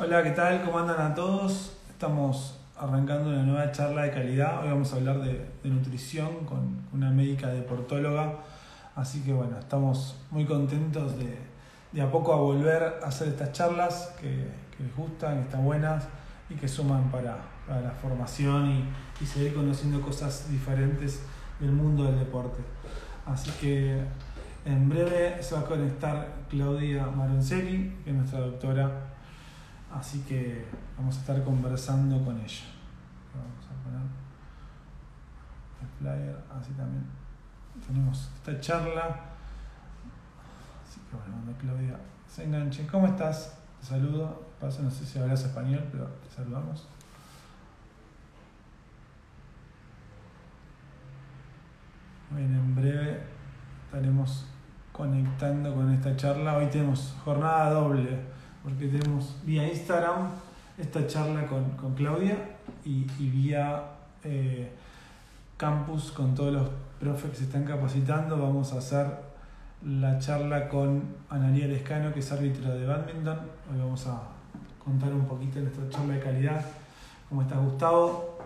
Hola, ¿qué tal? ¿Cómo andan a todos? Estamos arrancando una nueva charla de calidad. Hoy vamos a hablar de, nutrición con una médica deportóloga. Así que bueno, estamos muy contentos de, a poco a volver a hacer estas charlas que, les gustan, que están buenas y que suman para, la formación y, y seguir conociendo cosas diferentes del mundo del deporte. Así que en breve se va a conectar Claudia Maroncelli, que es nuestra doctora Así que vamos a estar conversando con ella. Vamos a poner el flyer, así también tenemos esta charla. Así que bueno, cuando Claudia se enganche. ¿Cómo estás? Te saludo. Paso, no sé si hablas español, pero te saludamos. Bien, en breve estaremos conectando con esta charla. Hoy tenemos jornada doble porque tenemos vía Instagram esta charla con, Claudia y, vía eh, campus con todos los profes que se están capacitando. Vamos a hacer la charla con Analia Lescano, que es árbitro de badminton. Hoy vamos a contar un poquito nuestra charla de calidad. ¿Cómo estás, Gustavo?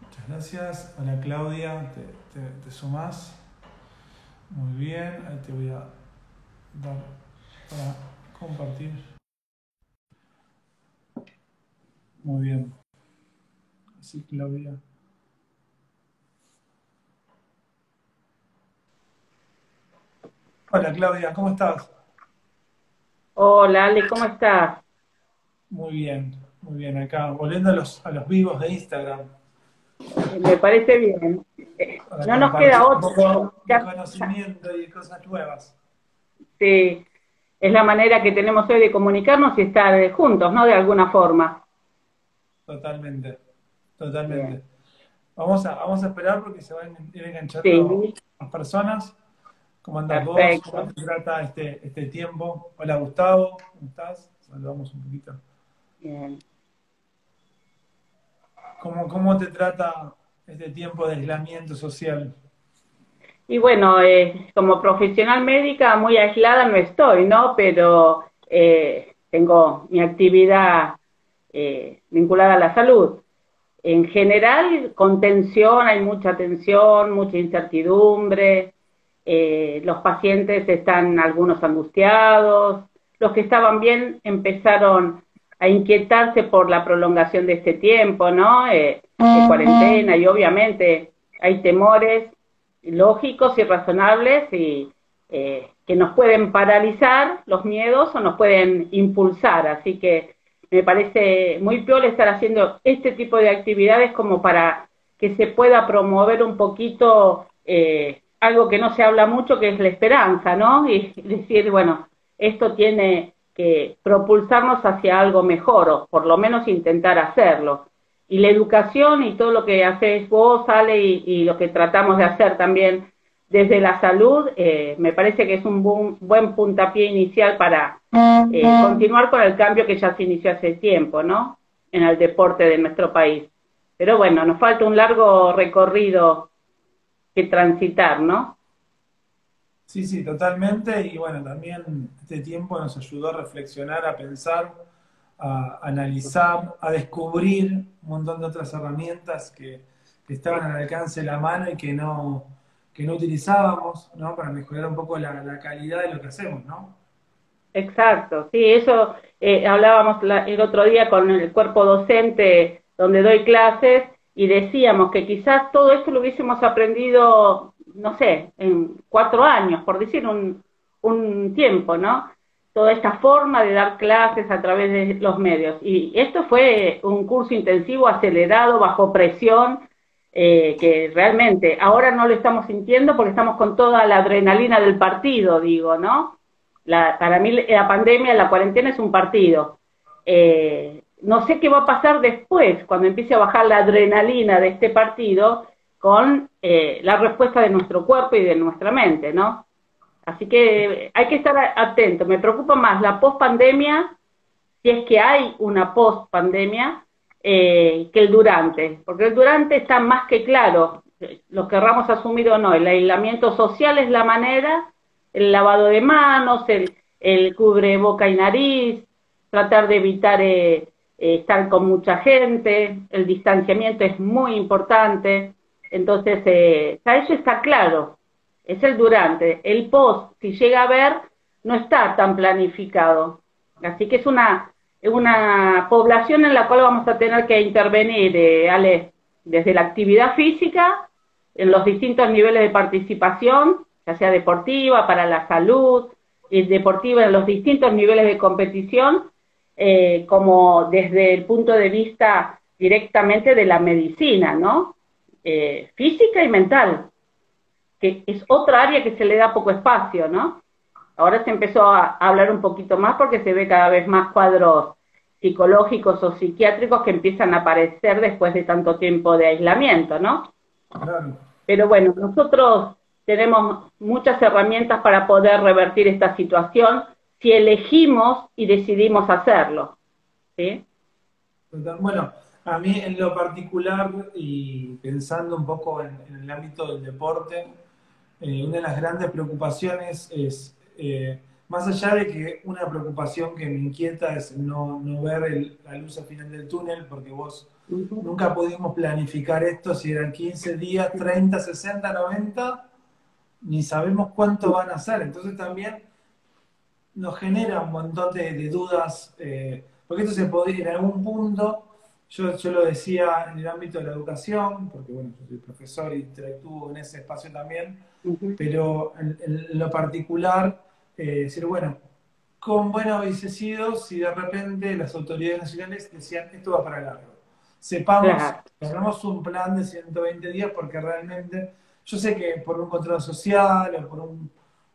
Muchas gracias. Hola, Claudia. ¿Te, te, te sumás? Muy bien. Ahí te voy a dar para compartir. Muy bien. Así, Claudia. Hola Claudia, ¿cómo estás? Hola Ale, ¿cómo estás? Muy bien, muy bien. Acá, volviendo a los, a los vivos de Instagram. Me parece bien. no nos queda otro. conocimiento y cosas nuevas. Sí, es la manera que tenemos hoy de comunicarnos y estar juntos, ¿no? De alguna forma. Totalmente, totalmente. Vamos a, vamos a esperar porque se van a ir enganchando las personas. ¿Cómo andas vos? ¿Cómo te trata este, este tiempo? Hola Gustavo, ¿cómo estás? Saludamos un poquito. Bien. ¿Cómo, ¿Cómo te trata este tiempo de aislamiento social? Y bueno, eh, como profesional médica muy aislada no estoy, ¿no? Pero eh, tengo mi actividad eh, vinculada a la salud. En general, con tensión, hay mucha tensión, mucha incertidumbre, eh, los pacientes están algunos angustiados, los que estaban bien empezaron a inquietarse por la prolongación de este tiempo, ¿no? Eh, de cuarentena y obviamente hay temores lógicos y razonables y que nos pueden paralizar los miedos o nos pueden impulsar, así que me parece muy peor estar haciendo este tipo de actividades como para que se pueda promover un poquito eh, algo que no se habla mucho, que es la esperanza, ¿no? Y decir, bueno, esto tiene que propulsarnos hacia algo mejor, o por lo menos intentar hacerlo. Y la educación y todo lo que haces vos, Ale, y lo que tratamos de hacer también desde la salud, eh, me parece que es un buen, puntapié inicial para eh, continuar con el cambio que ya se inició hace tiempo, ¿no? En el deporte de nuestro país. Pero bueno, nos falta un largo recorrido que transitar, ¿no? Sí, sí, totalmente. Y bueno, también este tiempo nos ayudó a reflexionar, a pensar, a analizar, a descubrir un montón de otras herramientas que, que estaban al alcance de la mano y que no, que no utilizábamos, ¿no? Para mejorar un poco la, calidad de lo que hacemos, ¿no? Exacto, sí, eso eh, hablábamos el otro día con el cuerpo docente donde doy clases y decíamos que quizás todo esto lo hubiésemos aprendido, no sé, en cuatro años, por decir un, un tiempo, ¿no? Toda esta forma de dar clases a través de los medios. Y esto fue un curso intensivo acelerado, bajo presión, eh, que realmente ahora no lo estamos sintiendo porque estamos con toda la adrenalina del partido, digo, ¿no? La, para mí la pandemia, la cuarentena es un partido. Eh, no sé qué va a pasar después, cuando empiece a bajar la adrenalina de este partido con eh, la respuesta de nuestro cuerpo y de nuestra mente, ¿no? Así que hay que estar atento. Me preocupa más la post-pandemia, si es que hay una post-pandemia, eh, que el durante, porque el durante está más que claro, lo querramos asumir o no, el aislamiento social es la manera, el lavado de manos, el, el cubre boca y nariz, tratar de evitar eh, eh, estar con mucha gente, el distanciamiento es muy importante, entonces eh, eso está claro, es el durante, el post, si llega a ver, no está tan planificado, así que es una, una población en la cual vamos a tener que intervenir, eh, Ale, desde la actividad física, en los distintos niveles de participación, ya sea deportiva, para la salud, y deportiva en los distintos niveles de competición, eh, como desde el punto de vista directamente de la medicina, ¿no? Eh, física y mental, que es otra área que se le da poco espacio, ¿no? Ahora se empezó a hablar un poquito más porque se ve cada vez más cuadros psicológicos o psiquiátricos que empiezan a aparecer después de tanto tiempo de aislamiento, ¿no? Pero bueno, nosotros tenemos muchas herramientas para poder revertir esta situación si elegimos y decidimos hacerlo. ¿sí? Bueno, a mí en lo particular y pensando un poco en, el ámbito del deporte, eh, una de las grandes preocupaciones es, eh, más allá de que una preocupación que me inquieta es no, ver la luz al final del túnel, porque vos nunca pudimos planificar esto si eran 15 días, 30, 60, 90, ni sabemos cuánto van a ser. Entonces también nos genera un montón de, dudas, eh, porque esto se podría, en algún punto, yo, yo lo decía en el ámbito de la educación, porque bueno, yo soy profesor y interactúo en ese espacio también, pero en, lo particular, eh, decir, bueno, ¿cómo bueno hubiese sido si de repente las autoridades nacionales decían, esto va para largo? Sepamos, hagamos un plan de 120 días porque realmente, yo sé que por un control social o por un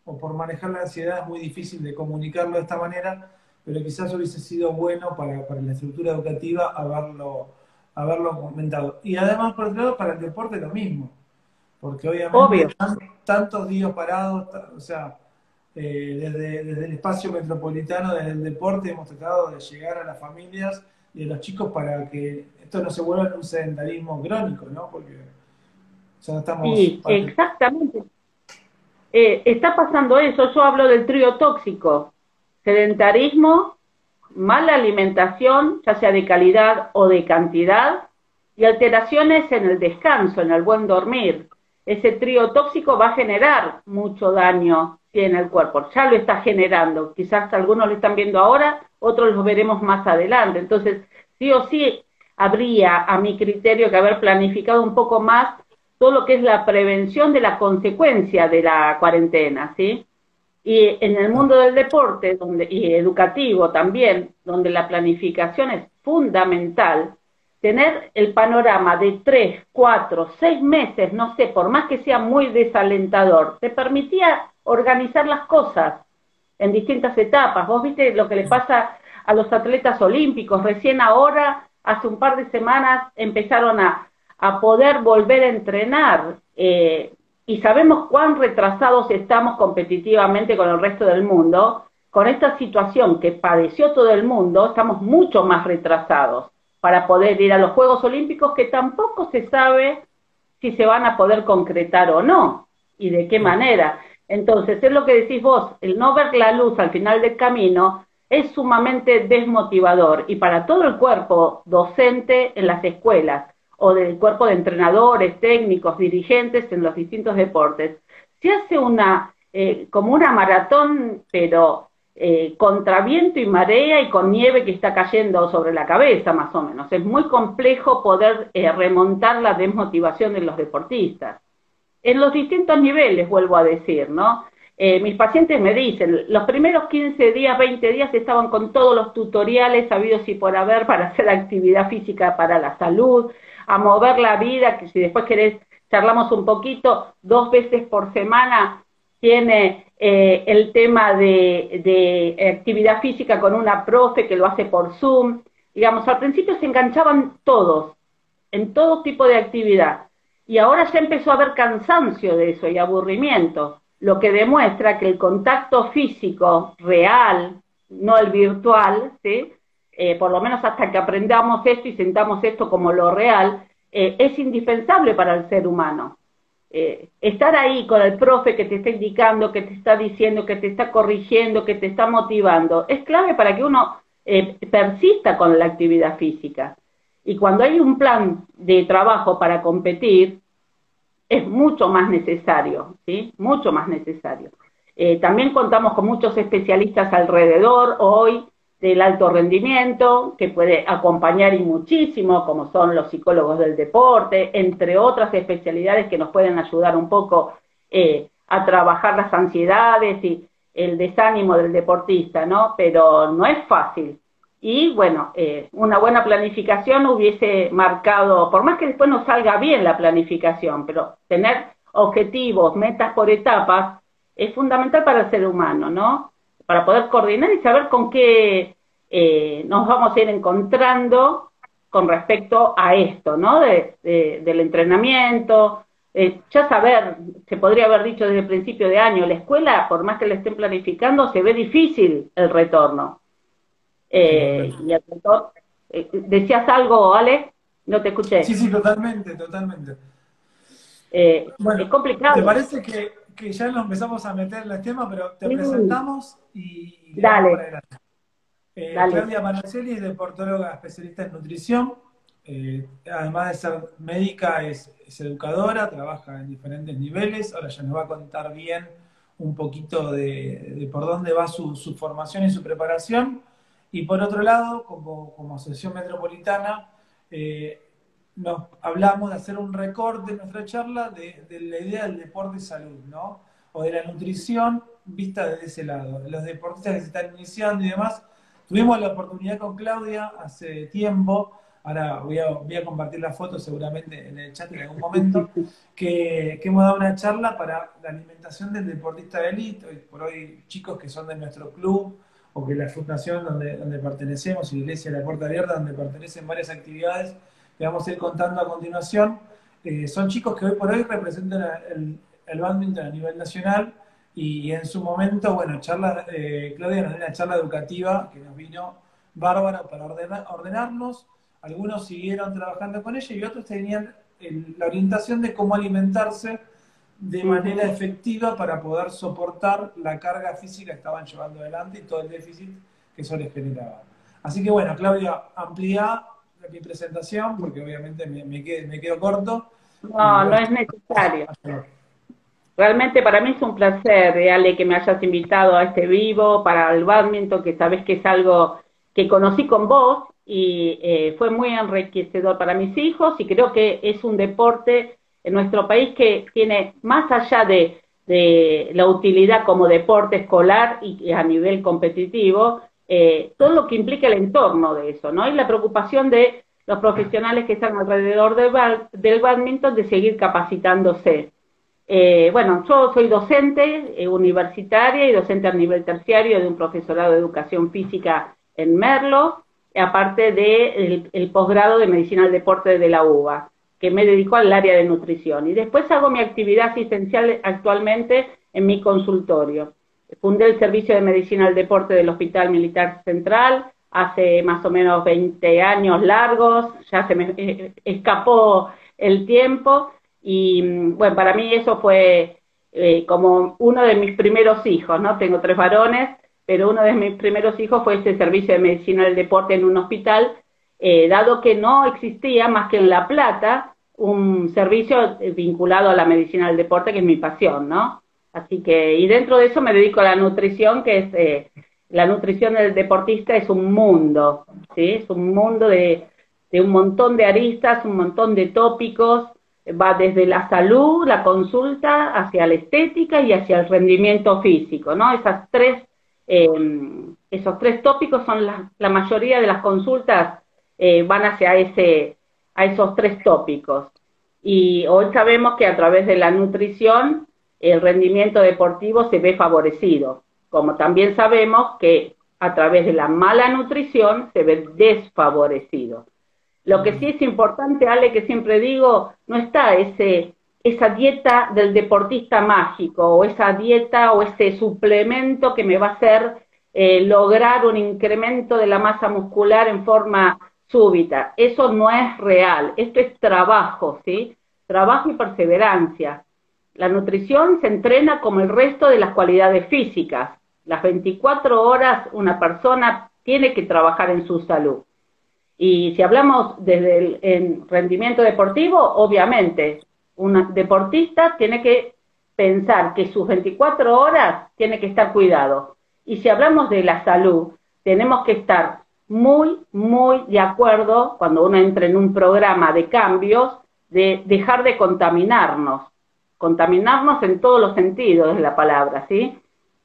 o por manejar la ansiedad es muy difícil de comunicarlo de esta manera, pero quizás hubiese sido bueno para, la estructura educativa haberlo, haberlo comentado. Y además, por otro lado, para el deporte lo mismo, porque obviamente tantos días parados, o sea, eh, desde, desde, el espacio metropolitano, desde el deporte, hemos tratado de llegar a las familias y a los chicos para que esto no se vuelva un sedentarismo crónico, ¿no? Porque estamos... Sí, exactamente. Eh, está pasando eso, yo hablo del trío tóxico, sedentarismo, mala alimentación, ya sea de calidad o de cantidad, y alteraciones en el descanso, en el buen dormir. Ese trío tóxico va a generar mucho daño en el cuerpo, ya lo está generando, quizás algunos lo están viendo ahora, otros lo veremos más adelante. Entonces, sí o sí habría, a mi criterio, que haber planificado un poco más todo lo que es la prevención de la consecuencia de la cuarentena, ¿sí? Y en el mundo del deporte donde, y educativo también, donde la planificación es fundamental, tener el panorama de tres, cuatro, seis meses, no sé, por más que sea muy desalentador, te permitía organizar las cosas en distintas etapas. Vos viste lo que le pasa a los atletas olímpicos, recién ahora, hace un par de semanas, empezaron a, a poder volver a entrenar. Eh, y sabemos cuán retrasados estamos competitivamente con el resto del mundo, con esta situación que padeció todo el mundo, estamos mucho más retrasados para poder ir a los Juegos Olímpicos que tampoco se sabe si se van a poder concretar o no y de qué manera. Entonces, es lo que decís vos, el no ver la luz al final del camino es sumamente desmotivador y para todo el cuerpo docente en las escuelas o del cuerpo de entrenadores, técnicos, dirigentes en los distintos deportes. Se hace una, eh, como una maratón, pero eh, contra viento y marea y con nieve que está cayendo sobre la cabeza, más o menos. Es muy complejo poder eh, remontar la desmotivación de los deportistas. En los distintos niveles, vuelvo a decir, ¿no? Mis pacientes me dicen, los primeros 15 días, 20 días estaban con todos los tutoriales habidos y por haber para hacer actividad física para la salud, a mover la vida, que si después querés charlamos un poquito, dos veces por semana tiene eh, el tema de, de, actividad física con una profe que lo hace por Zoom. Digamos, al principio se enganchaban todos, en todo tipo de actividad. Y ahora ya empezó a haber cansancio de eso y aburrimiento, lo que demuestra que el contacto físico real, no el virtual, ¿sí? Eh, por lo menos hasta que aprendamos esto y sentamos esto como lo real, eh, es indispensable para el ser humano. Eh, estar ahí con el profe que te está indicando, que te está diciendo, que te está corrigiendo, que te está motivando, es clave para que uno eh, persista con la actividad física. Y cuando hay un plan de trabajo para competir, es mucho más necesario, ¿sí? Mucho más necesario. Eh, también contamos con muchos especialistas alrededor hoy del alto rendimiento, que puede acompañar y muchísimo, como son los psicólogos del deporte, entre otras especialidades que nos pueden ayudar un poco eh, a trabajar las ansiedades y el desánimo del deportista, ¿no? Pero no es fácil. Y bueno, eh, una buena planificación hubiese marcado, por más que después no salga bien la planificación, pero tener objetivos, metas por etapas, es fundamental para el ser humano, ¿no? Para poder coordinar y saber con qué eh, nos vamos a ir encontrando con respecto a esto, ¿no? del entrenamiento, eh, ya saber, se podría haber dicho desde el principio de año, la escuela, por más que la estén planificando, se ve difícil el retorno. Eh, y el eh, ¿Decías algo, Ale? No te escuché. Sí, sí, totalmente, totalmente. bueno, es complicado. ¿Te parece que, que, ya nos empezamos a meter en el tema, pero te presentamos y, Dale. Dale. Claudia Manacelli es deportóloga especialista en nutrición. además de ser médica, es es educadora, trabaja en diferentes niveles, ahora ya nos va a contar bien un poquito de, por dónde va su, formación y su preparación. Y por otro lado, como, como Asociación Metropolitana, eh, nos hablamos de hacer un recorte en nuestra charla de, la idea del deporte y salud, ¿no? O de la nutrición vista desde ese lado. Los deportistas que se están iniciando y demás. Tuvimos la oportunidad con Claudia hace tiempo ahora voy a, compartir la foto seguramente en el chat en algún momento, que, hemos dado una charla para la alimentación del deportista de élite, hoy por hoy chicos que son de nuestro club o que la fundación donde, donde pertenecemos, Iglesia la Puerta Abierta, donde pertenecen varias actividades que vamos a ir contando a continuación, eh, son chicos que hoy por hoy representan el, el badminton a nivel nacional y, en su momento, bueno, charla, eh, Claudia nos dio una charla educativa que nos vino bárbara para ordenarnos, algunos siguieron trabajando con ella y otros tenían la orientación de cómo alimentarse de manera efectiva para poder soportar la carga física que estaban llevando adelante y todo el déficit que eso les generaba. Así que bueno, Claudia, amplía mi presentación porque obviamente me, quedo, corto. No, no es necesario. Realmente para mí es un placer, eh, Ale, que me hayas invitado a este vivo para el badminton, que sabes que es algo que conocí con vos y eh, fue muy enriquecedor para mis hijos y creo que es un deporte en nuestro país que tiene más allá de, la utilidad como deporte escolar y, a nivel competitivo, eh, todo lo que implica el entorno de eso, ¿no? Y la preocupación de los profesionales que están alrededor del, del badminton de seguir capacitándose. Eh, bueno, yo soy docente universitaria y docente a nivel terciario de un profesorado de educación física en Merlo, aparte del de el, posgrado de medicina del deporte de la UBA, que me dedico al área de nutrición. Y después hago mi actividad asistencial actualmente en mi consultorio. Fundé el servicio de medicina del deporte del Hospital Militar Central hace más o menos 20 años largos, ya se me eh, escapó el tiempo y bueno, para mí eso fue eh, como uno de mis primeros hijos, ¿no? Tengo tres varones pero uno de mis primeros hijos fue ese servicio de medicina del deporte en un hospital, eh, dado que no existía más que en La Plata un servicio vinculado a la medicina del deporte, que es mi pasión, ¿no? Así que, y dentro de eso me dedico a la nutrición, que es, eh, la nutrición del deportista es un mundo, ¿sí? Es un mundo de, un montón de aristas, un montón de tópicos, va desde la salud, la consulta, hacia la estética y hacia el rendimiento físico, ¿no? Esas tres eh, esos tres tópicos son la, mayoría de las consultas eh, van hacia ese, a esos tres tópicos. Y hoy sabemos que a través de la nutrición el rendimiento deportivo se ve favorecido, como también sabemos que a través de la mala nutrición se ve desfavorecido. Lo que sí es importante, Ale, que siempre digo, no está ese esa dieta del deportista mágico o esa dieta o ese suplemento que me va a hacer eh, lograr un incremento de la masa muscular en forma súbita. Eso no es real, esto es trabajo, ¿sí? Trabajo y perseverancia. La nutrición se entrena como el resto de las cualidades físicas. Las 24 horas una persona tiene que trabajar en su salud. Y si hablamos desde el rendimiento deportivo, obviamente, un deportista tiene que pensar que sus 24 horas tiene que estar cuidado. Y si hablamos de la salud, tenemos que estar muy, muy de acuerdo cuando uno entra en un programa de cambios, de dejar de contaminarnos, contaminarnos en todos los sentidos de la palabra, ¿sí?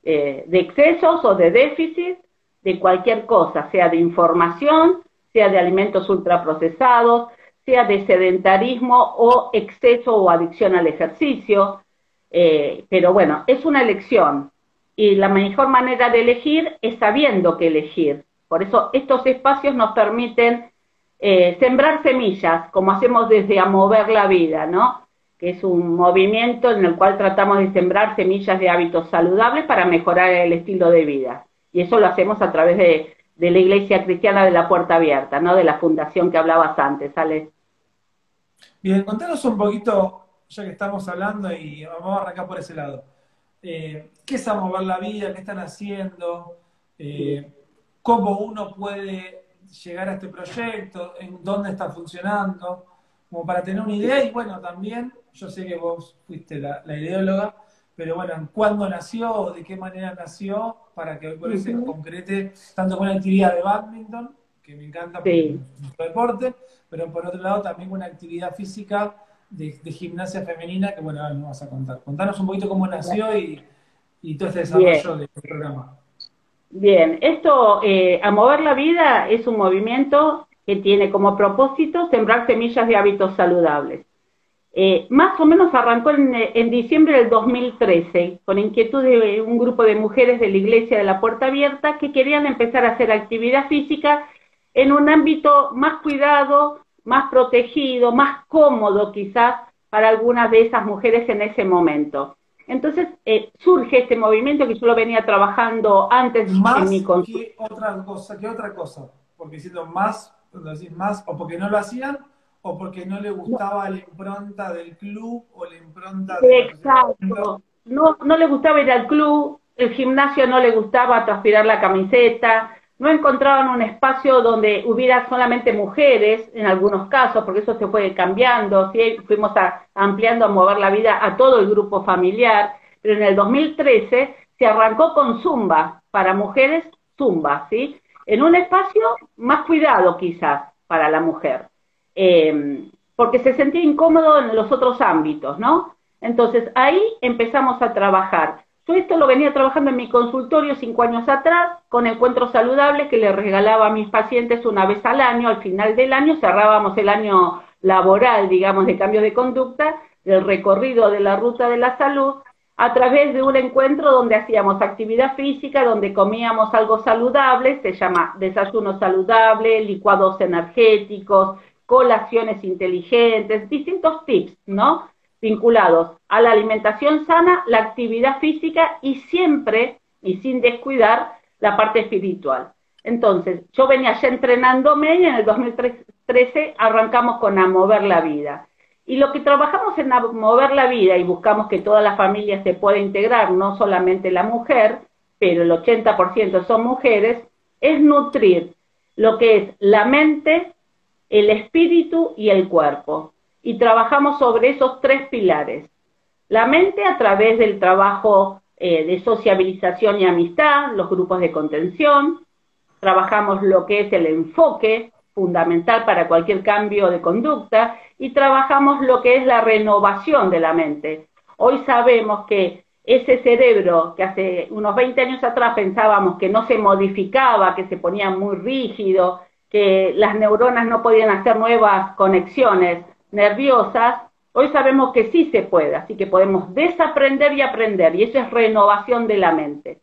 Eh, de excesos o de déficit, de cualquier cosa, sea de información, sea de alimentos ultraprocesados, sea de sedentarismo o exceso o adicción al ejercicio. Eh, pero bueno, es una elección y la mejor manera de elegir es sabiendo que elegir. Por eso estos espacios nos permiten eh, sembrar semillas, como hacemos desde A Mover la Vida, ¿no? Que es un movimiento en el cual tratamos de sembrar semillas de hábitos saludables para mejorar el estilo de vida. Y eso lo hacemos a través de, de la Iglesia Cristiana de la Puerta Abierta, ¿no? De la fundación que hablabas antes, ¿sale? Bien, contanos un poquito, ya que estamos hablando, y vamos a arrancar por ese lado. Eh, ¿Qué es A Mover la Vida? ¿Qué están haciendo? Eh, cómo uno puede llegar a este proyecto, en dónde está funcionando, como para tener una idea. Y bueno, también, yo sé que vos fuiste la, ideóloga, pero bueno, ¿cuándo nació de qué manera nació para que hoy se concrete tanto con la actividad de badminton, que me encanta porque es deporte, pero por otro lado también con una actividad física de, gimnasia femenina que bueno, ahora nos vas a contar. Contanos un poquito cómo nació y, todo este desarrollo del programa. Bien, esto, eh, a mover la vida, es un movimiento que tiene como propósito sembrar semillas de hábitos saludables. Eh, más o menos arrancó en, diciembre del 2013, con inquietud de un grupo de mujeres de la Iglesia de la Puerta Abierta que querían empezar a hacer actividad física en un ámbito más cuidado, más protegido, más cómodo quizás para algunas de esas mujeres en ese momento. Entonces eh, surge este movimiento que yo lo venía trabajando antes en mi ¿qué otra cosa? ¿Qué otra cosa? Porque siendo más, decís más, o porque no lo hacían, o porque no le gustaba la impronta del club o la impronta de Exacto. No, no le gustaba ir al club, el gimnasio no le gustaba transpirar la camiseta, no encontraban un espacio donde hubiera solamente mujeres, en algunos casos, porque eso se fue cambiando, ¿sí? fuimos ampliando a mover la vida a todo el grupo familiar, pero en el 2013 se arrancó con Zumba, para mujeres Zumba, ¿sí? En un espacio más cuidado quizás para la mujer, em, porque se sentía incómodo en los otros ámbitos, ¿no? Entonces ahí empezamos a trabajar yo esto lo venía trabajando en mi consultorio cinco años atrás, con encuentros saludables que le regalaba a mis pacientes una vez al año, al final del año cerrábamos el año laboral, digamos, de cambio de conducta, del recorrido de la ruta de la salud, a través de un encuentro donde hacíamos actividad física, donde comíamos algo saludable, se llama desayuno saludable, licuados energéticos, colaciones inteligentes, distintos tips, ¿no? Vinculados a la alimentación sana, la actividad física y siempre, y sin descuidar, la parte espiritual. Entonces, yo venía ya entrenándome y en el 2013 arrancamos con A Mover la Vida. Y lo que trabajamos en A Mover la Vida y buscamos que toda la familia se pueda integrar, no solamente la mujer, pero el 80% son mujeres, es nutrir lo que es la mente, el espíritu y el cuerpo y trabajamos sobre esos tres pilares. La mente a través del trabajo eh, de sociabilización y amistad, los grupos de contención, trabajamos lo que es el enfoque fundamental para cualquier cambio de conducta y trabajamos lo que es la renovación de la mente. Hoy sabemos que ese cerebro que hace unos 20 años atrás pensábamos que no se modificaba, que se ponía muy rígido, que las neuronas no podían hacer nuevas conexiones, nerviosas, hoy sabemos que sí se puede, así que podemos desaprender y aprender, y eso es renovación de la mente.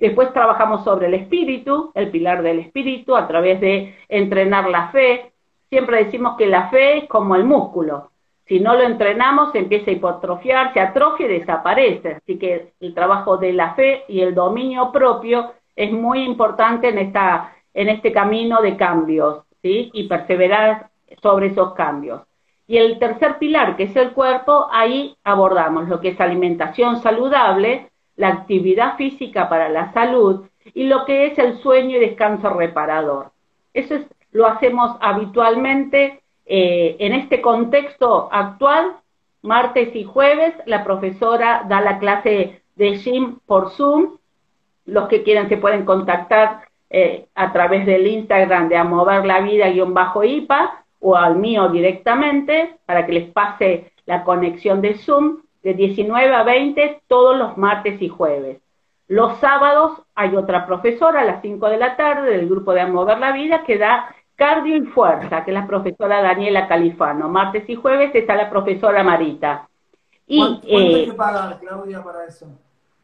Después trabajamos sobre el espíritu, el pilar del espíritu, a través de entrenar la fe. Siempre decimos que la fe es como el músculo. Si no lo entrenamos, se empieza a hipotrofiar, se atrofia y desaparece. Así que el trabajo de la fe y el dominio propio es muy importante en, esta, en este camino de cambios, ¿sí? Y perseverar sobre esos cambios. Y el tercer pilar, que es el cuerpo, ahí abordamos lo que es alimentación saludable, la actividad física para la salud y lo que es el sueño y descanso reparador. Eso es, lo hacemos habitualmente eh, en este contexto actual, martes y jueves, la profesora da la clase de gym por Zoom. Los que quieran se pueden contactar eh, a través del Instagram de Amover la Vida-IPA o al mío directamente para que les pase la conexión de Zoom de 19 a 20 todos los martes y jueves. Los sábados hay otra profesora a las 5 de la tarde del grupo de Amover la Vida que da cardio y fuerza, que es la profesora Daniela Califano. Martes y jueves está la profesora Marita. Y, ¿Cuánto, hay eh, que pagar, Claudia, para eso?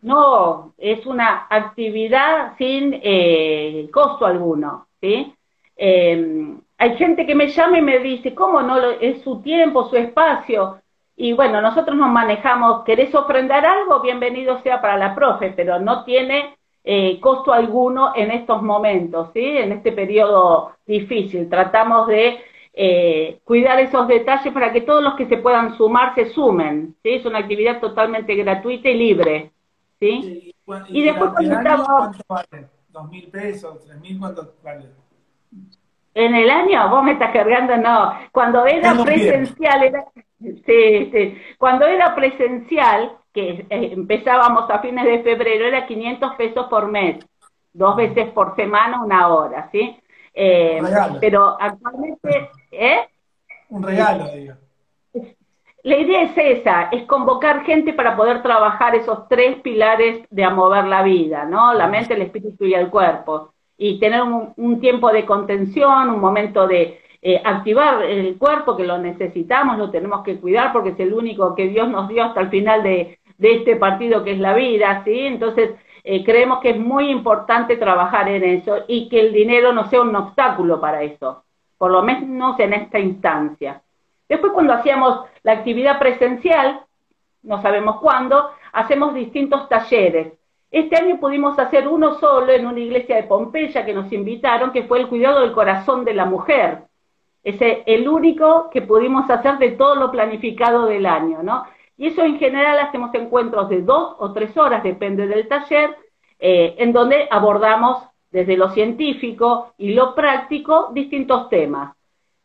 No, es una actividad sin eh, costo alguno, ¿sí? Em, hay gente que me llama y me dice, ¿cómo no? Es su tiempo, su espacio. Y bueno, nosotros nos manejamos, ¿querés ofrendar algo? Bienvenido sea para la profe, pero no tiene eh, costo alguno en estos momentos, ¿sí? En este periodo difícil. Tratamos de eh, cuidar esos detalles para que todos los que se puedan sumar se sumen, ¿sí? Es una actividad totalmente gratuita y libre, ¿sí? y, después cuando estamos... ¿Cuánto vale? ¿Dos mil pesos? ¿Tres mil? ¿Cuánto vale? En el año, vos me estás cargando, no. Cuando era presencial, era, sí, sí. Cuando era presencial, que eh, empezábamos a fines de febrero, era 500 pesos por mes, dos veces por semana, una hora, ¿sí? Eh, pero actualmente, ¿eh? Un regalo, digo. La idea es esa, es convocar gente para poder trabajar esos tres pilares de a mover la vida, ¿no? La mente, el espíritu y el cuerpo y tener un, tiempo de contención, un momento de eh, activar el cuerpo que lo necesitamos, lo tenemos que cuidar porque es el único que Dios nos dio hasta el final de, este partido que es la vida, ¿sí? Entonces, eh, creemos que es muy importante trabajar en eso y que el dinero no sea un obstáculo para eso, por lo menos en esta instancia. Después, cuando hacíamos la actividad presencial, no sabemos cuándo, hacemos distintos talleres este año pudimos hacer uno solo en una iglesia de Pompeya que nos invitaron, que fue el cuidado del corazón de la mujer. Es el único que pudimos hacer de todo lo planificado del año, ¿no? Y eso en general hacemos encuentros de dos o tres horas, depende del taller, eh, en donde abordamos desde lo científico y lo práctico distintos temas,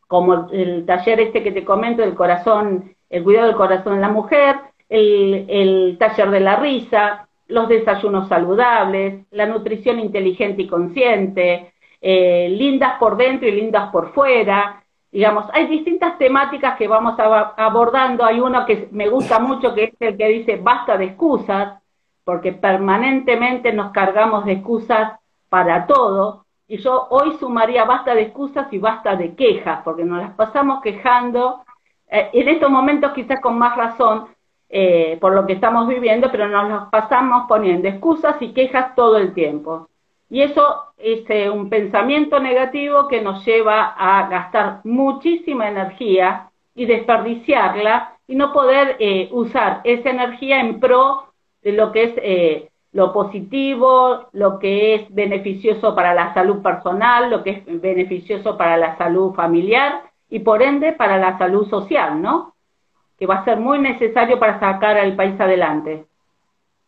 como el, taller este que te comento del corazón, el cuidado del corazón de la mujer, el taller de la risa, los desayunos saludables, la nutrición inteligente y consciente, eh, lindas por dentro y lindas por fuera. Digamos, hay distintas temáticas que vamos abordando. Hay uno que me gusta mucho, que es el que dice basta de excusas, porque permanentemente nos cargamos de excusas para todo. Y yo hoy sumaría basta de excusas y basta de quejas, porque nos las pasamos quejando, eh, en estos momentos quizás con más razón, eh, por lo que estamos viviendo, pero nos pasamos poniendo excusas y quejas todo el tiempo. Y eso es eh, un pensamiento negativo que nos lleva a gastar muchísima energía y desperdiciarla y no poder eh, usar esa energía en pro de lo que es lo positivo, lo que es beneficioso para la salud personal, lo que es beneficioso para la salud familiar y por ende para la salud social, ¿no? Que va a ser muy necesario para sacar al país adelante.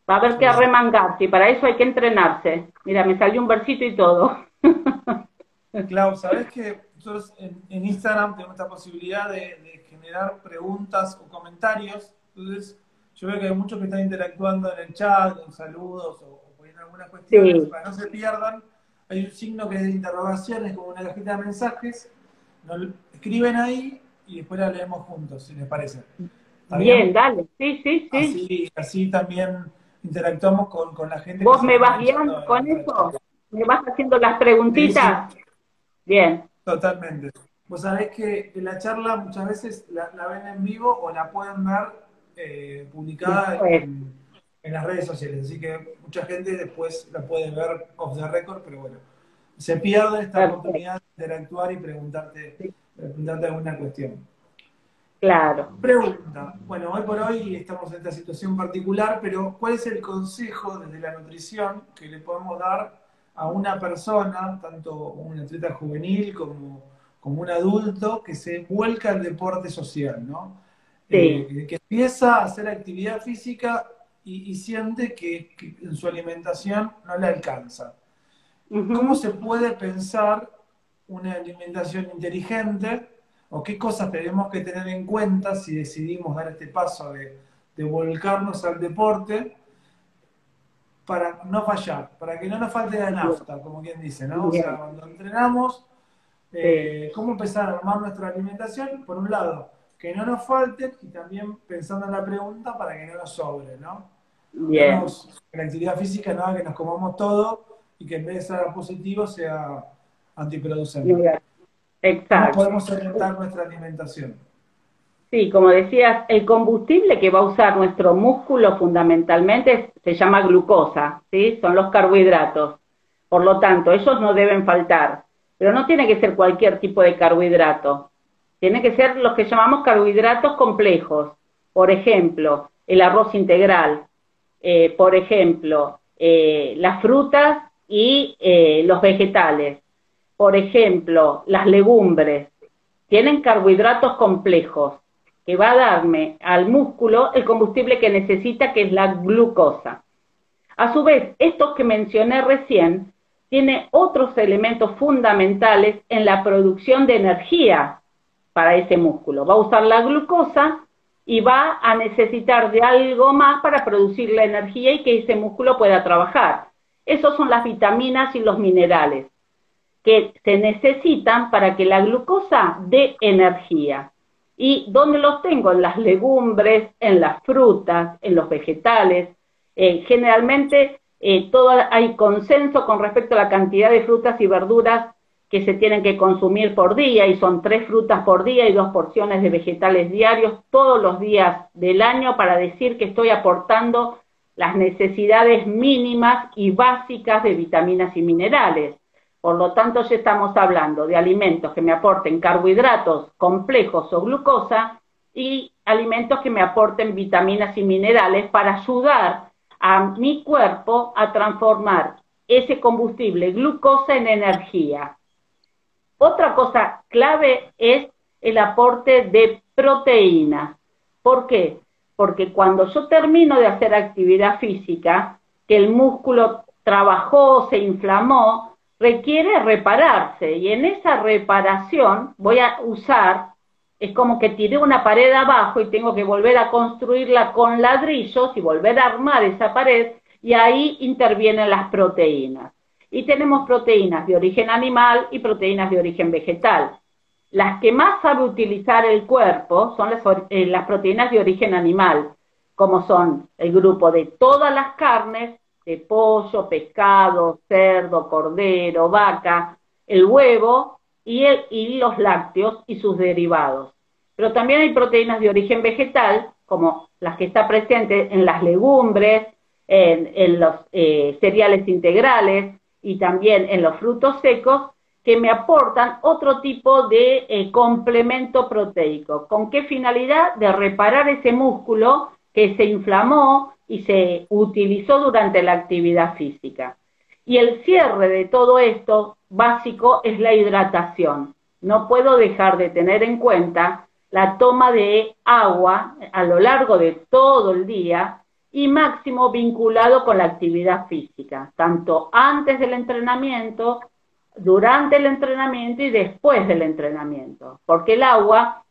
Va a haber que arremangarse y para eso hay que entrenarse. Mira, me salió un versito y todo. Clau, ¿sabes que nosotros en, Instagram tenemos esta posibilidad de, generar preguntas o comentarios? Entonces, yo veo que hay muchos que están interactuando en el chat, con saludos o, poniendo algunas cuestiones. Para no se pierdan, hay un signo que es de interrogación, es como una cajita de mensajes. escriben ahí y después la leemos juntos, si les parece. Bien, dale, sí, sí, sí. Así, así también interactuamos con, con la gente. ¿Vos me vas guiando con eso? ¿Me vas haciendo las preguntitas? Bien. Totalmente. Vos sabés que la charla muchas veces la, ven en vivo o la pueden ver eh, publicada en, en, las redes sociales. Así que mucha gente después la puede ver off the record, pero bueno, se pierde esta oportunidad de interactuar y preguntarte preguntarte alguna cuestión. Claro. Pregunta. Bueno, hoy por hoy estamos en esta situación particular, pero ¿cuál es el consejo desde la nutrición que le podemos dar a una persona, tanto un atleta juvenil como, como un adulto, que se vuelca al deporte social, ¿no? Sí. Eh, que empieza a hacer actividad física y, siente que, en su alimentación no le alcanza. ¿cómo se puede pensar una alimentación inteligente o qué cosas tenemos que tener en cuenta si decidimos dar este paso de, volcarnos al deporte para no fallar, para que no nos falte la nafta, como quien dice, ¿no? O sea, cuando entrenamos, eh, cómo empezar a armar nuestra alimentación, por un lado, que no nos falte y también pensando en la pregunta para que no nos sobre, ¿no? Bien. la actividad física, nada, que nos comamos todo y que en vez de ser positivo sea antiproducente. Exacto. ¿Cómo podemos orientar nuestra alimentación? Sí, como decías, el combustible que va a usar nuestro músculo fundamentalmente se llama glucosa, ¿sí? Son los carbohidratos. Por lo tanto, ellos no deben faltar. Pero no tiene que ser cualquier tipo de carbohidrato. Tiene que ser los que llamamos carbohidratos complejos. Por ejemplo, el arroz integral. Eh, por ejemplo, eh, las frutas y eh, los vegetales por ejemplo, las legumbres, tienen carbohidratos complejos que va a darme al músculo el combustible que necesita, que es la glucosa. A su vez, estos que mencioné recién tiene otros elementos fundamentales en la producción de energía para ese músculo. Va a usar la glucosa y va a necesitar de algo más para producir la energía y que ese músculo pueda trabajar. Esos son las vitaminas y los minerales que se necesitan para que la glucosa dé energía. ¿Y dónde los tengo? En las legumbres, en las frutas, en los vegetales. Eh, generalmente eh, todo, hay consenso con respecto a la cantidad de frutas y verduras que se tienen que consumir por día y son tres frutas por día y dos porciones de vegetales diarios todos los días del año para decir que estoy aportando las necesidades mínimas y básicas de vitaminas y minerales. Por lo tanto, ya estamos hablando de alimentos que me aporten carbohidratos complejos o glucosa y alimentos que me aporten vitaminas y minerales para ayudar a mi cuerpo a transformar ese combustible glucosa en energía. Otra cosa clave es el aporte de proteínas. ¿Por qué? Porque cuando yo termino de hacer actividad física, que el músculo trabajó, se inflamó, requiere repararse y en esa reparación voy a usar, es como que tiré una pared abajo y tengo que volver a construirla con ladrillos y volver a armar esa pared y ahí intervienen las proteínas. Y tenemos proteínas de origen animal y proteínas de origen vegetal. Las que más sabe utilizar el cuerpo son las, eh, las proteínas de origen animal, como son el grupo de todas las carnes, de pollo, pescado, cerdo, cordero, vaca, el huevo y, los lácteos y sus derivados. Pero también hay proteínas de origen vegetal, como las que están presentes en las legumbres, en, los eh, cereales integrales y también en los frutos secos, que me aportan otro tipo de eh, complemento proteico. ¿Con qué finalidad? De reparar ese músculo que se inflamó, y se utilizó durante la actividad física. Y el cierre de todo esto básico es la hidratación. No puedo dejar de tener en cuenta la toma de agua a lo largo de todo el día y máximo vinculado con la actividad física, tanto antes del entrenamiento, durante el entrenamiento y después del entrenamiento, porque el agua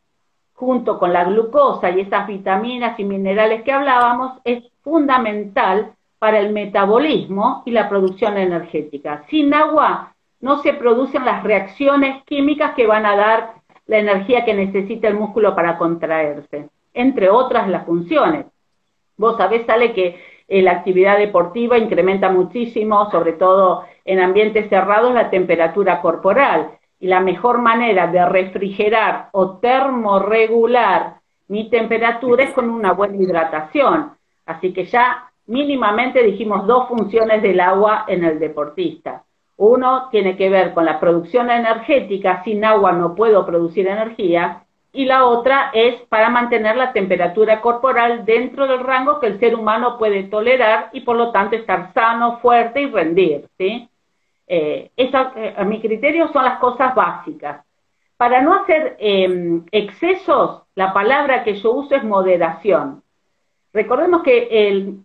junto con la glucosa y esas vitaminas y minerales que hablábamos, es fundamental para el metabolismo y la producción energética. Sin agua no se producen las reacciones químicas que van a dar la energía que necesita el músculo para contraerse, entre otras las funciones. Vos sabés, sale que eh, la actividad deportiva incrementa muchísimo, sobre todo en ambientes cerrados, la temperatura corporal la mejor manera de refrigerar o termorregular mi temperatura es con una buena hidratación. Así que ya mínimamente dijimos dos funciones del agua en el deportista. Uno tiene que ver con la producción energética, sin agua no puedo producir energía, y la otra es para mantener la temperatura corporal dentro del rango que el ser humano puede tolerar y por lo tanto estar sano, fuerte y rendir. ¿sí? Eh, eh, a mi criterio son las cosas básicas. Para no hacer em, excesos, la palabra que yo uso es moderación. Recordemos que el,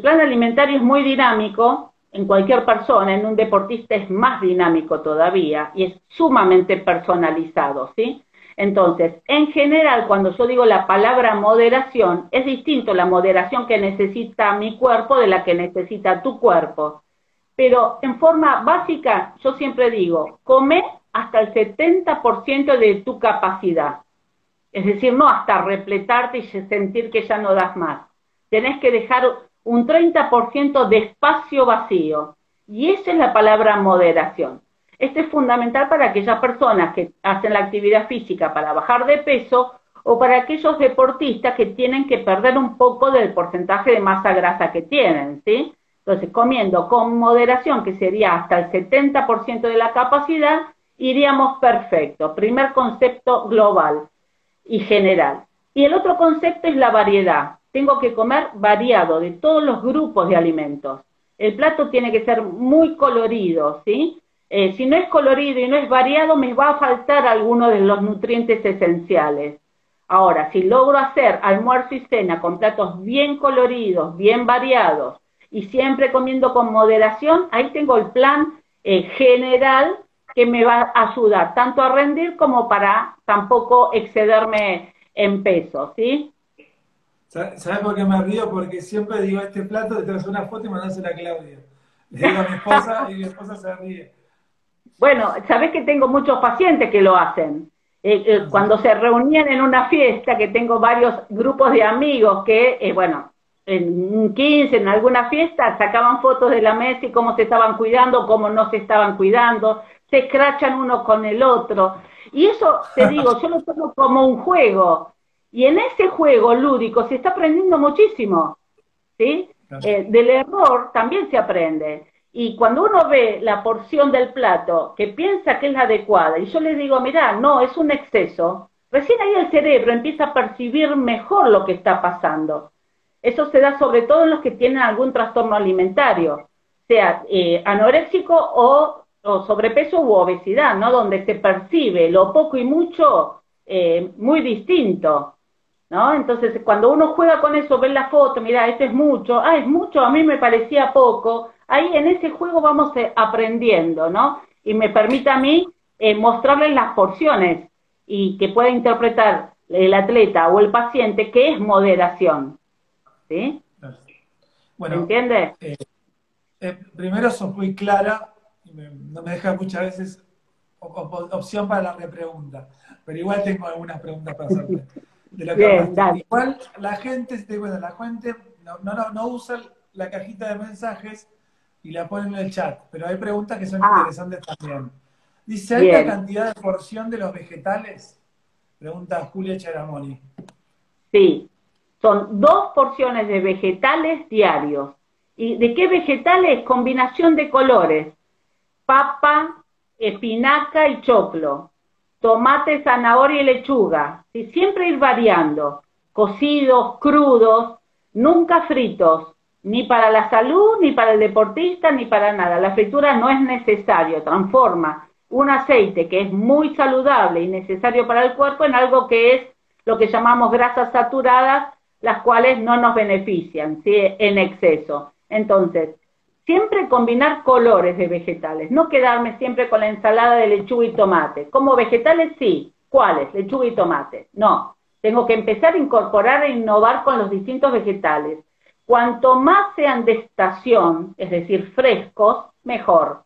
plan alimentario es muy dinámico, en cualquier persona, en un deportista es más dinámico todavía y es sumamente personalizado, ¿sí? Entonces, en general, cuando yo digo la palabra moderación, es distinto la moderación que necesita mi cuerpo de la que necesita tu cuerpo. Pero en forma básica, yo siempre digo, come hasta el 70% de tu capacidad. Es decir, no hasta repletarte y sentir que ya no das más. Tenés que dejar un 30% de espacio vacío. Y esa es la palabra moderación. Esto es fundamental para aquellas personas que hacen la actividad física para bajar de peso o para aquellos deportistas que tienen que perder un poco del porcentaje de masa grasa que tienen, ¿sí? Entonces, comiendo con moderación, que sería hasta el 70% de la capacidad, iríamos perfecto. Primer concepto global y general. Y el otro concepto es la variedad. Tengo que comer variado de todos los grupos de alimentos. El plato tiene que ser muy colorido, ¿sí? Eh, si no es colorido y no es variado, me va a faltar alguno de los nutrientes esenciales. Ahora, si logro hacer almuerzo y cena con platos bien coloridos, bien variados y siempre comiendo con moderación, ahí tengo el plan eh, general que me va a ayudar tanto a rendir como para tampoco excederme en peso, ¿sí? ¿Sabes por qué me río? Porque siempre digo, este plato, te traes una foto y mandásela a Claudia. Le digo a mi esposa y mi esposa se ríe. Bueno, sabés que tengo muchos pacientes que lo hacen. Eh, eh, cuando se reunían en una fiesta, que tengo varios grupos de amigos que, eh, bueno, en un 15, en alguna fiesta, sacaban fotos de la mesa y cómo se estaban cuidando, cómo no se estaban cuidando, se escrachan uno con el otro. Y eso, te digo, yo lo tomo como un juego. Y en ese juego lúdico se está aprendiendo muchísimo. ¿sí? del error también se aprende. Y cuando uno ve la porción del plato que piensa que es la adecuada, y yo le digo, mira, no, es un exceso, recién ahí el cerebro empieza a percibir mejor lo que está pasando. Eso se da sobre todo en los que tienen algún trastorno alimentario, sea eh, anoréxico o, sobrepeso u obesidad, ¿no? Donde se percibe lo poco y mucho eh, muy distinto, ¿no? Entonces, cuando uno juega con eso, ve la foto, mira, esto es mucho, ah, es mucho, a mí me parecía poco, ahí en ese juego vamos eh, aprendiendo, ¿no? Y me permite a mí eh, mostrarles las porciones y que pueda interpretar el atleta o el paciente qué es moderación. ¿Sí? Bueno, ¿Entiendes? Eh, primero sos muy clara, no me deja muchas veces opción para la repregunta, pero igual tengo algunas preguntas para hacerte. De lo que igual la gente, bueno, la gente no, no, no usa la cajita de mensajes y la ponen en el chat, pero hay preguntas que son ah. interesantes también. Dice, ¿hay la cantidad de porción de los vegetales? Pregunta Julia Charamoni. Sí, son dos porciones de vegetales diarios. ¿Y de qué vegetales? Combinación de colores. Papa, espinaca y choclo. Tomate, zanahoria y lechuga. Y siempre ir variando. Cocidos, crudos, nunca fritos ni para la salud, ni para el deportista, ni para nada. La fritura no es necesario, transforma un aceite que es muy saludable y necesario para el cuerpo en algo que es lo que llamamos grasas saturadas, las cuales no nos benefician ¿sí? en exceso. Entonces, siempre combinar colores de vegetales, no quedarme siempre con la ensalada de lechuga y tomate. Como vegetales sí, ¿cuáles? Lechuga y tomate. No, tengo que empezar a incorporar e innovar con los distintos vegetales Cuanto más sean de estación, es decir, frescos, mejor.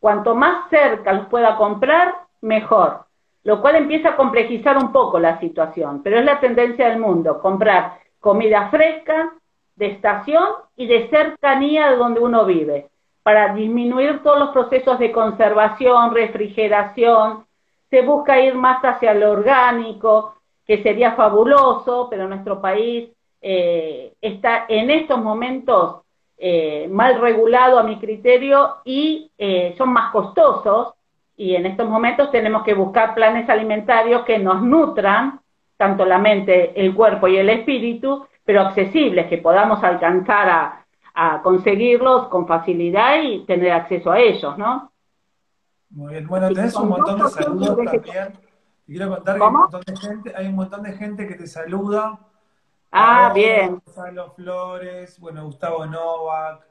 Cuanto más cerca los pueda comprar, mejor. Lo cual empieza a complejizar un poco la situación, pero es la tendencia del mundo, comprar comida fresca, de estación y de cercanía de donde uno vive, para disminuir todos los procesos de conservación, refrigeración. Se busca ir más hacia lo orgánico, que sería fabuloso, pero nuestro país eh, está en estos momentos eh, mal regulado a mi criterio y eh, son más costosos y en estos momentos tenemos que buscar planes alimentarios que nos nutran tanto la mente, el cuerpo y el espíritu, pero accesibles, que podamos alcanzar a, a conseguirlos con facilidad y tener acceso a ellos, ¿no? Muy bien, bueno, tenés un montón de saludos también. Y quiero contar que hay un, montón de gente, hay un montón de gente que te saluda Ah, bien. Gonzalo Flores, bueno, Gustavo Novak,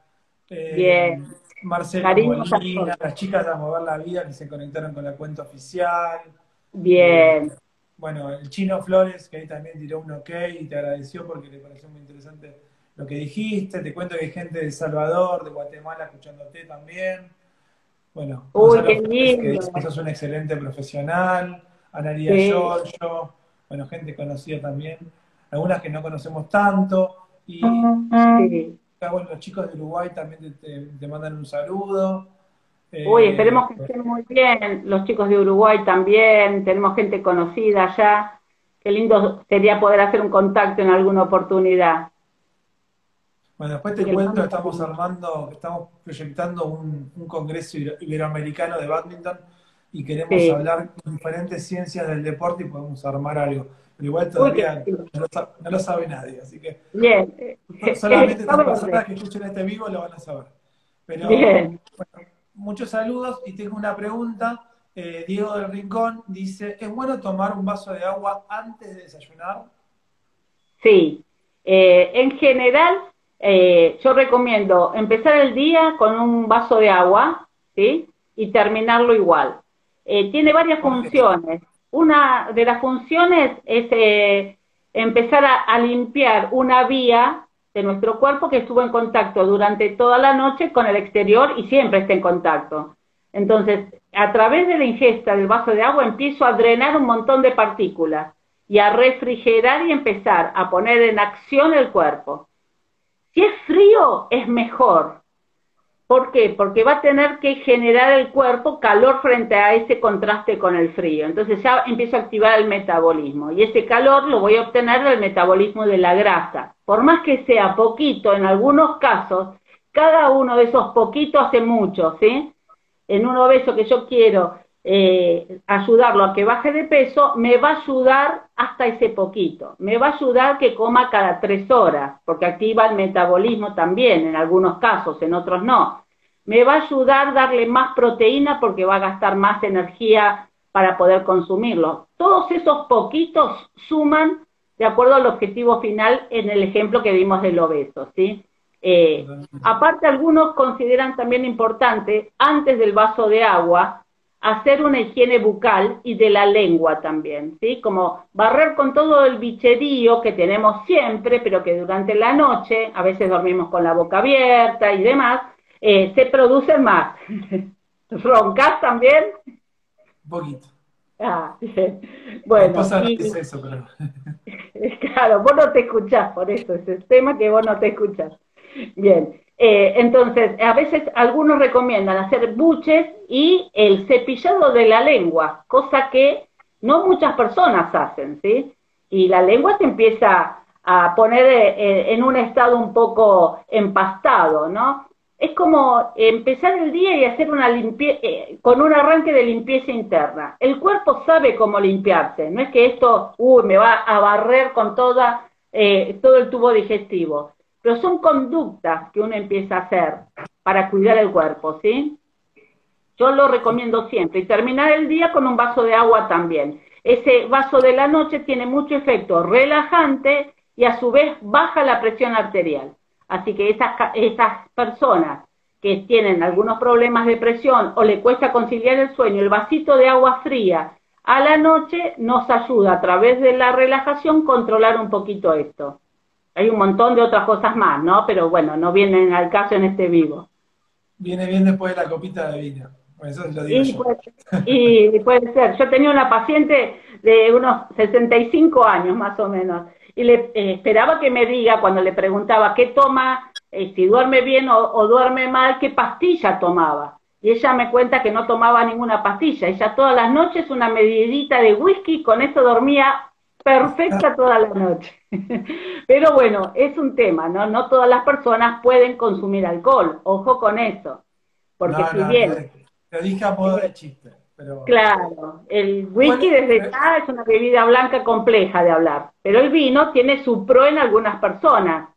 Eh, Bien. Marcelo Molina, las chicas de Mover la Vida que se conectaron con la cuenta oficial. Bien. Eh, bueno, el Chino Flores, que ahí también tiró un ok y te agradeció porque le pareció muy interesante lo que dijiste. Te cuento que hay gente de El Salvador, de Guatemala, escuchándote también. Bueno, Uy, qué lindo. que sos un excelente profesional. Anaría sí. Giorgio, bueno, gente conocida también. Algunas que no conocemos tanto. Y sí. Bueno, los chicos de Uruguay también te, mandan un saludo. Uy, esperemos que eh, estén muy bien. Los chicos de Uruguay también. Tenemos gente conocida allá. Qué lindo sería poder hacer un contacto en alguna oportunidad. Bueno, después te cuento, estamos armando, estamos proyectando un, congreso iberoamericano de badminton y queremos hablar de diferentes ciencias del deporte y podemos armar algo. Pero igual todavía no, lo sabe, nadie, así que Bien. solamente las personas que escuchen este vivo lo van a saber. Pero Bien. muchos saludos y tengo una pregunta. Eh, Diego del Rincón dice, ¿es bueno tomar un vaso de agua antes de desayunar? Sí, eh, en general eh, yo recomiendo empezar el día con un vaso de agua, ¿sí? Y terminarlo igual. Eh, tiene varias funciones. Una de las funciones es eh, empezar a, limpiar una vía de nuestro cuerpo que estuvo en contacto durante toda la noche con el exterior y siempre está en contacto. Entonces, a través de la ingesta del vaso de agua empiezo a drenar un montón de partículas y a refrigerar y empezar a poner en acción el cuerpo. Si es frío, es mejor. ¿Por qué? Porque va a tener que generar el cuerpo calor frente a ese contraste con el frío. Entonces ya empiezo a activar el metabolismo. Y ese calor lo voy a obtener del metabolismo de la grasa. Por más que sea poquito, en algunos casos, cada uno de esos poquitos hace mucho, ¿sí? En un obeso que yo quiero eh, ayudarlo a que baje de peso, me va a ayudar hasta ese poquito. Me va a ayudar que coma cada tres horas, porque activa el metabolismo también, en algunos casos, en otros no. Me va a ayudar a darle más proteína porque va a gastar más energía para poder consumirlo. Todos esos poquitos suman de acuerdo al objetivo final en el ejemplo que vimos del obeso, ¿sí? Eh, aparte, algunos consideran también importante, antes del vaso de agua, hacer una higiene bucal y de la lengua también, ¿sí? Como barrer con todo el bicherío que tenemos siempre, pero que durante la noche, a veces dormimos con la boca abierta y demás, eh, se produce más. ¿Roncas también? Un poquito. Ah, bueno. es eso, pero... claro, vos no te escuchás, por eso es el tema que vos no te escuchás. Bien, eh, entonces, a veces algunos recomiendan hacer buches y el cepillado de la lengua, cosa que no muchas personas hacen, ¿sí? Y la lengua se empieza a poner eh, en un estado un poco empastado, ¿no? Es como empezar el día y hacer una limpieza, eh, con un arranque de limpieza interna. El cuerpo sabe cómo limpiarse, no es que esto, me va a barrer con toda, todo el tubo digestivo pero son conductas que uno empieza a hacer para cuidar el cuerpo, ¿sí? Yo lo recomiendo siempre y terminar el día con un vaso de agua también. Ese vaso de la noche tiene mucho efecto relajante y a su vez baja la presión arterial. Así que esas, esas personas que tienen algunos problemas de presión o le cuesta conciliar el sueño, el vasito de agua fría a la noche nos ayuda a través de la relajación controlar un poquito esto. Hay un montón de otras cosas más, ¿no? Pero bueno, no vienen al caso en este vivo. Viene bien después de la copita de vino. Eso lo digo y, puede, y puede ser. Yo tenía una paciente de unos 65 años más o menos y le eh, esperaba que me diga cuando le preguntaba qué toma, eh, si duerme bien o, o, duerme mal, qué pastilla tomaba. Y ella me cuenta que no tomaba ninguna pastilla. Ella todas las noches una medidita de whisky, con eso dormía perfecta toda la noche. Pero bueno, es un tema, ¿no? No todas las personas pueden consumir alcohol, ojo con eso. Porque si bien... Te dije a de chiste. Pero... Claro, el whisky desde eh, ya es una bebida blanca compleja de hablar, pero el vino tiene su pro en algunas personas,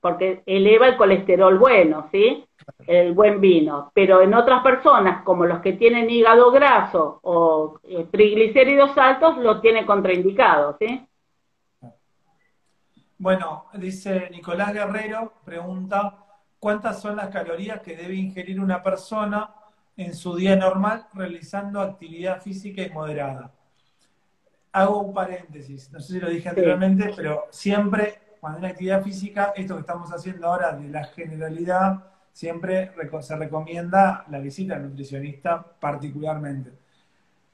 porque eleva el colesterol bueno, ¿sí? El buen vino, pero en otras personas, como los que tienen hígado graso o eh, triglicéridos altos, lo tiene contraindicado, ¿sí? Bueno, dice Nicolás Guerrero, pregunta, cuántas son las calorías que debe ingerir una persona en su día normal realizando actividad física y moderada. Hago un paréntesis, no sé si lo dije anteriormente, pero siempre cuando hay una actividad física, esto que estamos haciendo ahora de la generalidad, siempre se recomienda la visita al nutricionista particularmente.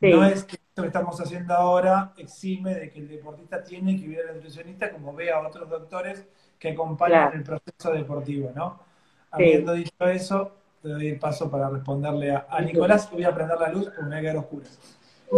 No es que esto que estamos haciendo ahora exime de que el deportista tiene que ir al nutricionista como ve a otros doctores que acompañan el proceso deportivo, ¿no? Habiendo dicho eso, te doy el paso para responderle a, Nicolás y voy a prender la luz porque me va a quedar oscura.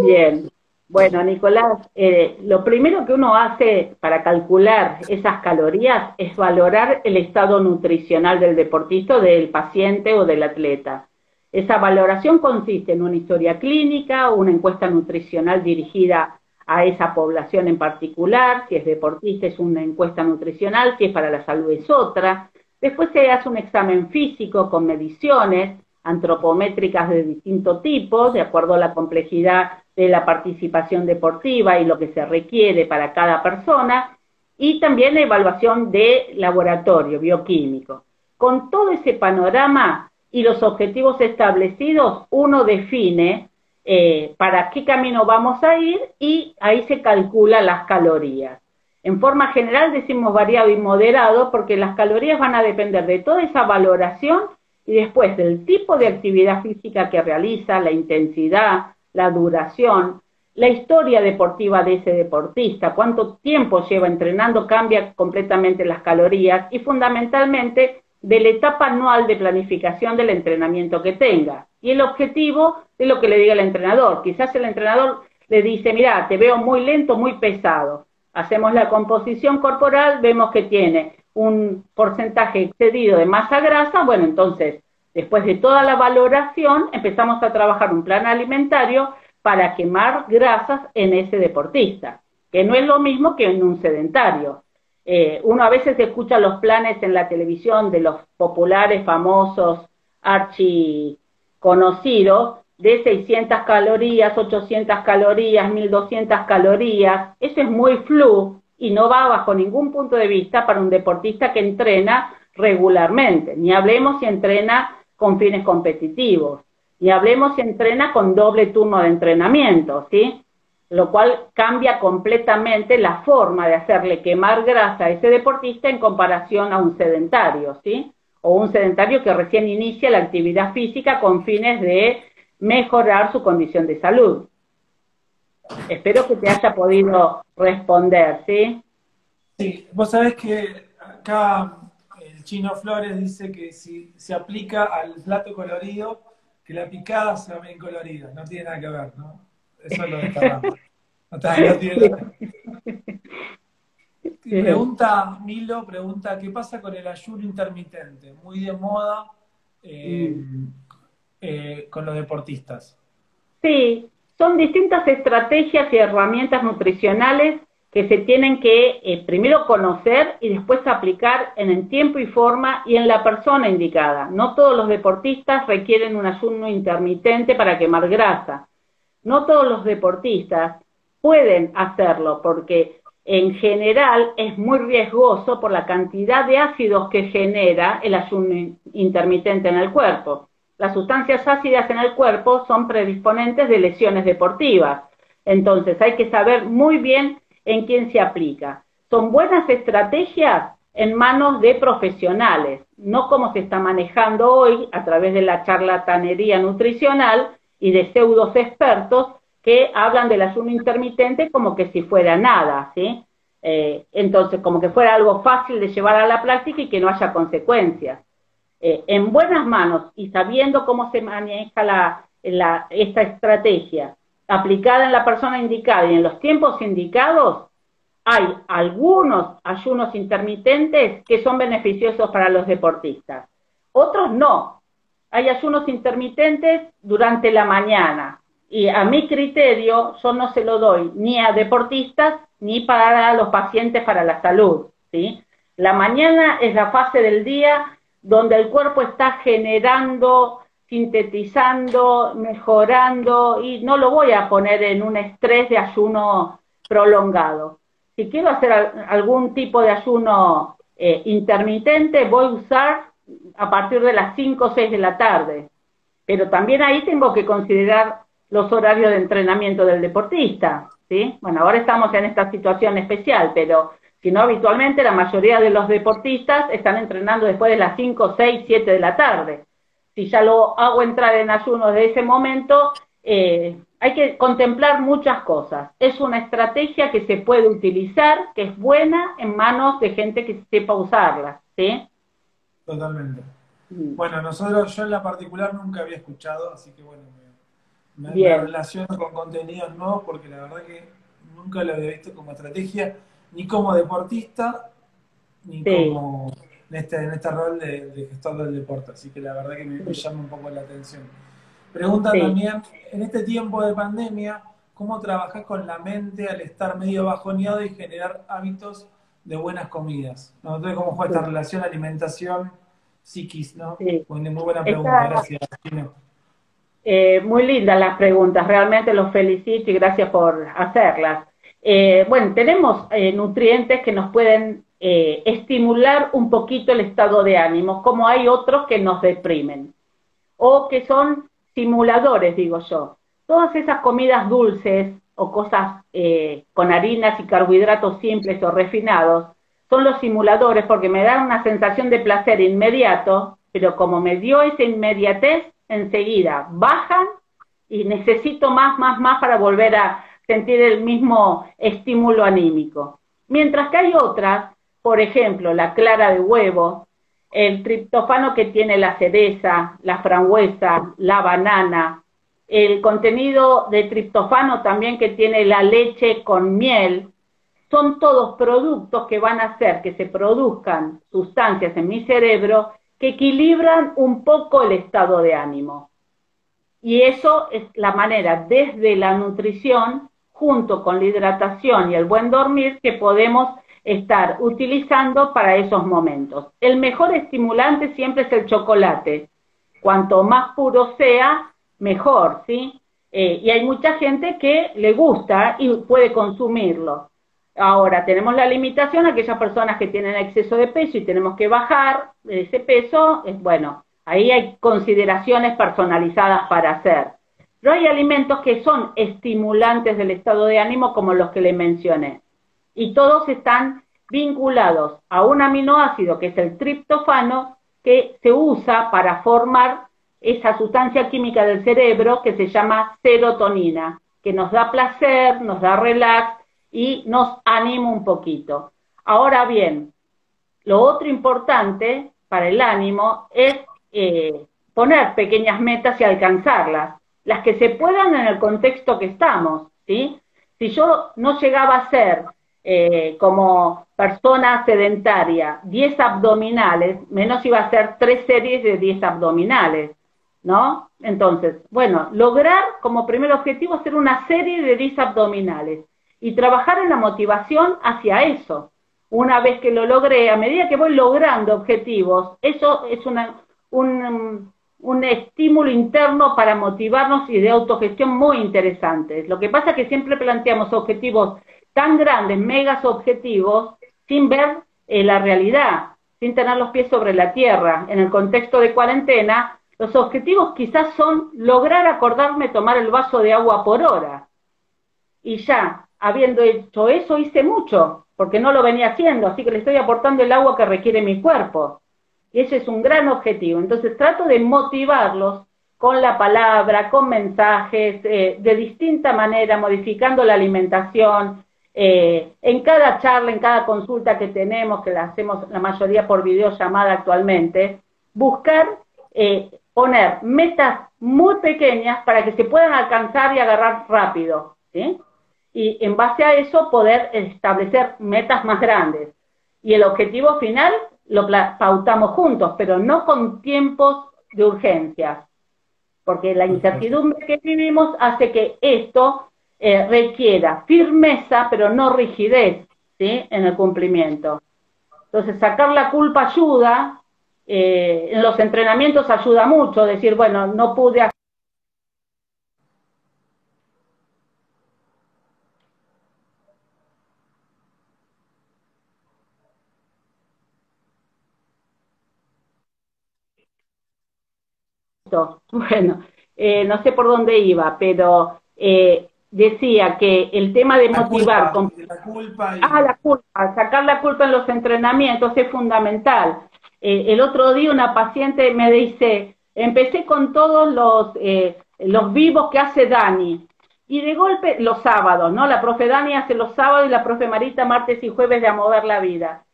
Bien. Bueno, Nicolás, eh, lo primero que uno hace para calcular esas calorías es valorar el estado nutricional del deportista, del paciente o del atleta. Esa valoración consiste en una historia clínica, una encuesta nutricional dirigida a esa población en particular, si es deportista es una encuesta nutricional, si es para la salud es otra. Después se hace un examen físico con mediciones antropométricas de distintos tipos, de acuerdo a la complejidad de la participación deportiva y lo que se requiere para cada persona, y también la evaluación de laboratorio bioquímico. Con todo ese panorama y los objetivos establecidos, uno define eh, para qué camino vamos a ir y ahí se calcula las calorías. En forma general decimos variado y moderado porque las calorías van a depender de toda esa valoración y después del tipo de actividad física que realiza, la intensidad, la duración, la historia deportiva de ese deportista, cuánto tiempo lleva entrenando, cambia completamente las calorías y fundamentalmente de la etapa anual de planificación del entrenamiento que tenga y el objetivo de lo que le diga el entrenador. Quizás el entrenador le dice, mira, te veo muy lento, muy pesado hacemos la composición corporal, vemos que tiene un porcentaje excedido de masa grasa, bueno, entonces, después de toda la valoración, empezamos a trabajar un plan alimentario para quemar grasas en ese deportista, que no es lo mismo que en un sedentario. Eh, uno a veces escucha los planes en la televisión de los populares, famosos, archi conocidos, de 600 calorías, 800 calorías, 1200 calorías, eso es muy flu y no va bajo ningún punto de vista para un deportista que entrena regularmente, ni hablemos si entrena con fines competitivos, ni hablemos si entrena con doble turno de entrenamiento, ¿sí? Lo cual cambia completamente la forma de hacerle quemar grasa a ese deportista en comparación a un sedentario, ¿sí? O un sedentario que recién inicia la actividad física con fines de mejorar su condición de salud. Espero que te haya podido responder, ¿sí? Sí, vos sabés que acá el chino Flores dice que si se aplica al plato colorido, que la picada sea bien colorida, no tiene nada que ver, ¿no? Eso es lo de No, tiene Pregunta Milo, pregunta, ¿qué pasa con el ayuno intermitente? Muy de moda. Eh, mm. Eh, con los deportistas? Sí, son distintas estrategias y herramientas nutricionales que se tienen que eh, primero conocer y después aplicar en el tiempo y forma y en la persona indicada. No todos los deportistas requieren un ayuno intermitente para quemar grasa. No todos los deportistas pueden hacerlo porque en general es muy riesgoso por la cantidad de ácidos que genera el ayuno intermitente en el cuerpo las sustancias ácidas en el cuerpo son predisponentes de lesiones deportivas. Entonces hay que saber muy bien en quién se aplica. Son buenas estrategias en manos de profesionales, no como se está manejando hoy a través de la charlatanería nutricional y de pseudos expertos que hablan del ayuno intermitente como que si fuera nada, ¿sí? Eh, entonces, como que fuera algo fácil de llevar a la práctica y que no haya consecuencias. Eh, en buenas manos y sabiendo cómo se maneja la, esta estrategia aplicada en la persona indicada y en los tiempos indicados, hay algunos ayunos intermitentes que son beneficiosos para los deportistas. Otros no. Hay ayunos intermitentes durante la mañana. Y a mi criterio, yo no se lo doy ni a deportistas ni para los pacientes para la salud. ¿sí? La mañana es la fase del día donde el cuerpo está generando, sintetizando, mejorando, y no lo voy a poner en un estrés de ayuno prolongado. Si quiero hacer algún tipo de ayuno eh, intermitente, voy a usar a partir de las 5 o 6 de la tarde. Pero también ahí tengo que considerar los horarios de entrenamiento del deportista, ¿sí? Bueno, ahora estamos en esta situación especial, pero si no, habitualmente la mayoría de los deportistas están entrenando después de las 5, 6, 7 de la tarde. Si ya lo hago entrar en ayuno de ese momento, eh, hay que contemplar muchas cosas. Es una estrategia que se puede utilizar, que es buena en manos de gente que sepa usarla, ¿sí? Totalmente. Mm. Bueno, nosotros, yo en la particular nunca había escuchado, así que bueno, me, me, relaciono con contenidos nuevos porque la verdad que nunca lo había visto como estrategia, ni como deportista, ni como en este, en este rol de, gestor del deporte. Así que la verdad que me, llama un poco la atención. Pregunta también, en este tiempo de pandemia, ¿cómo trabajas con la mente al estar medio bajoneado y generar hábitos de buenas comidas? ¿no? Entonces, ¿cómo juega esta relación alimentación, psiquis? ¿no? Muy buena pregunta, gracias. Eh, muy lindas las preguntas, realmente los felicito y gracias por hacerlas. Eh, bueno, tenemos eh, nutrientes que nos pueden estimular un poquito el estado de ánimo, como hay otros que nos deprimen, o que son simuladores, digo yo. Todas esas comidas dulces o cosas con harinas y carbohidratos simples o refinados son los simuladores porque me dan una sensación de placer inmediato, pero como me dio esa inmediatez, enseguida bajan y necesito más, más, más para volver a sentir el mismo estímulo anímico. Mientras que hay otras, por ejemplo, la clara de huevo, el triptofano que tiene la cereza, la frambuesa, la banana, el contenido de triptofano también que tiene la leche con miel, son todos productos que van a hacer que se produzcan sustancias en mi cerebro que equilibran un poco el estado de ánimo. Y eso es la manera desde la nutrición, junto con la hidratación y el buen dormir, que podemos estar utilizando para esos momentos. El mejor estimulante siempre es el chocolate. Cuanto más puro sea, mejor, ¿sí? Eh, y hay mucha gente que le gusta y puede consumirlo. Ahora, tenemos la limitación, aquellas personas que tienen exceso de peso y tenemos que bajar ese peso, es bueno, ahí hay consideraciones personalizadas para hacer. Pero hay alimentos que son estimulantes del estado de ánimo como los que le mencioné. Y todos están vinculados a un aminoácido que es el triptofano que se usa para formar esa sustancia química del cerebro que se llama serotonina, que nos da placer, nos da relax y nos anima un poquito. Ahora bien, lo otro importante para el ánimo es eh, poner pequeñas metas y alcanzarlas, las que se puedan en el contexto que estamos, ¿sí? Si yo no llegaba a ser eh, como persona sedentaria 10 abdominales, menos iba a ser tres series de 10 abdominales, ¿no? Entonces, bueno, lograr como primer objetivo hacer una serie de 10 abdominales y trabajar en la motivación hacia eso. Una vez que lo logré, a medida que voy logrando objetivos, eso es una, un, un estímulo interno para motivarnos y de autogestión muy interesante. Lo que pasa es que siempre planteamos objetivos tan grandes, megas objetivos, sin ver eh, la realidad, sin tener los pies sobre la tierra. En el contexto de cuarentena, los objetivos quizás son lograr acordarme tomar el vaso de agua por hora. Y ya, habiendo hecho eso, hice mucho, porque no lo venía haciendo, así que le estoy aportando el agua que requiere mi cuerpo. Y ese es un gran objetivo. Entonces trato de motivarlos con la palabra, con mensajes, eh, de distinta manera, modificando la alimentación. Eh, en cada charla, en cada consulta que tenemos, que la hacemos la mayoría por videollamada actualmente, buscar eh, poner metas muy pequeñas para que se puedan alcanzar y agarrar rápido. y en base a eso poder establecer metas más grandes. Y el objetivo final lo pautamos juntos, pero no con tiempos de urgencia, porque la incertidumbre que vivimos hace que esto eh, requiera firmeza, pero no rigidez ¿sí? en el cumplimiento. Entonces, sacar la culpa ayuda, eh, en los entrenamientos ayuda mucho, decir, bueno, no pude hacer Listo. Bueno, eh, no sé por dónde iba, pero eh, decía que el tema de motivar... con... la culpa Ah, la culpa, sacar la culpa en los entrenamientos es fundamental. Eh, el otro día una paciente me dice, empecé con todos los, los vivos que hace Dani. Y de golpe, los sábados, ¿no? La profe Dani hace los sábados y la profe Marita martes y jueves de A Mover la Vida.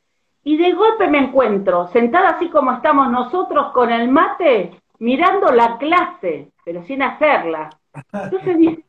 Y de golpe me encuentro sentada así como estamos nosotros con el mate, mirando la clase, pero sin hacerla. Entonces,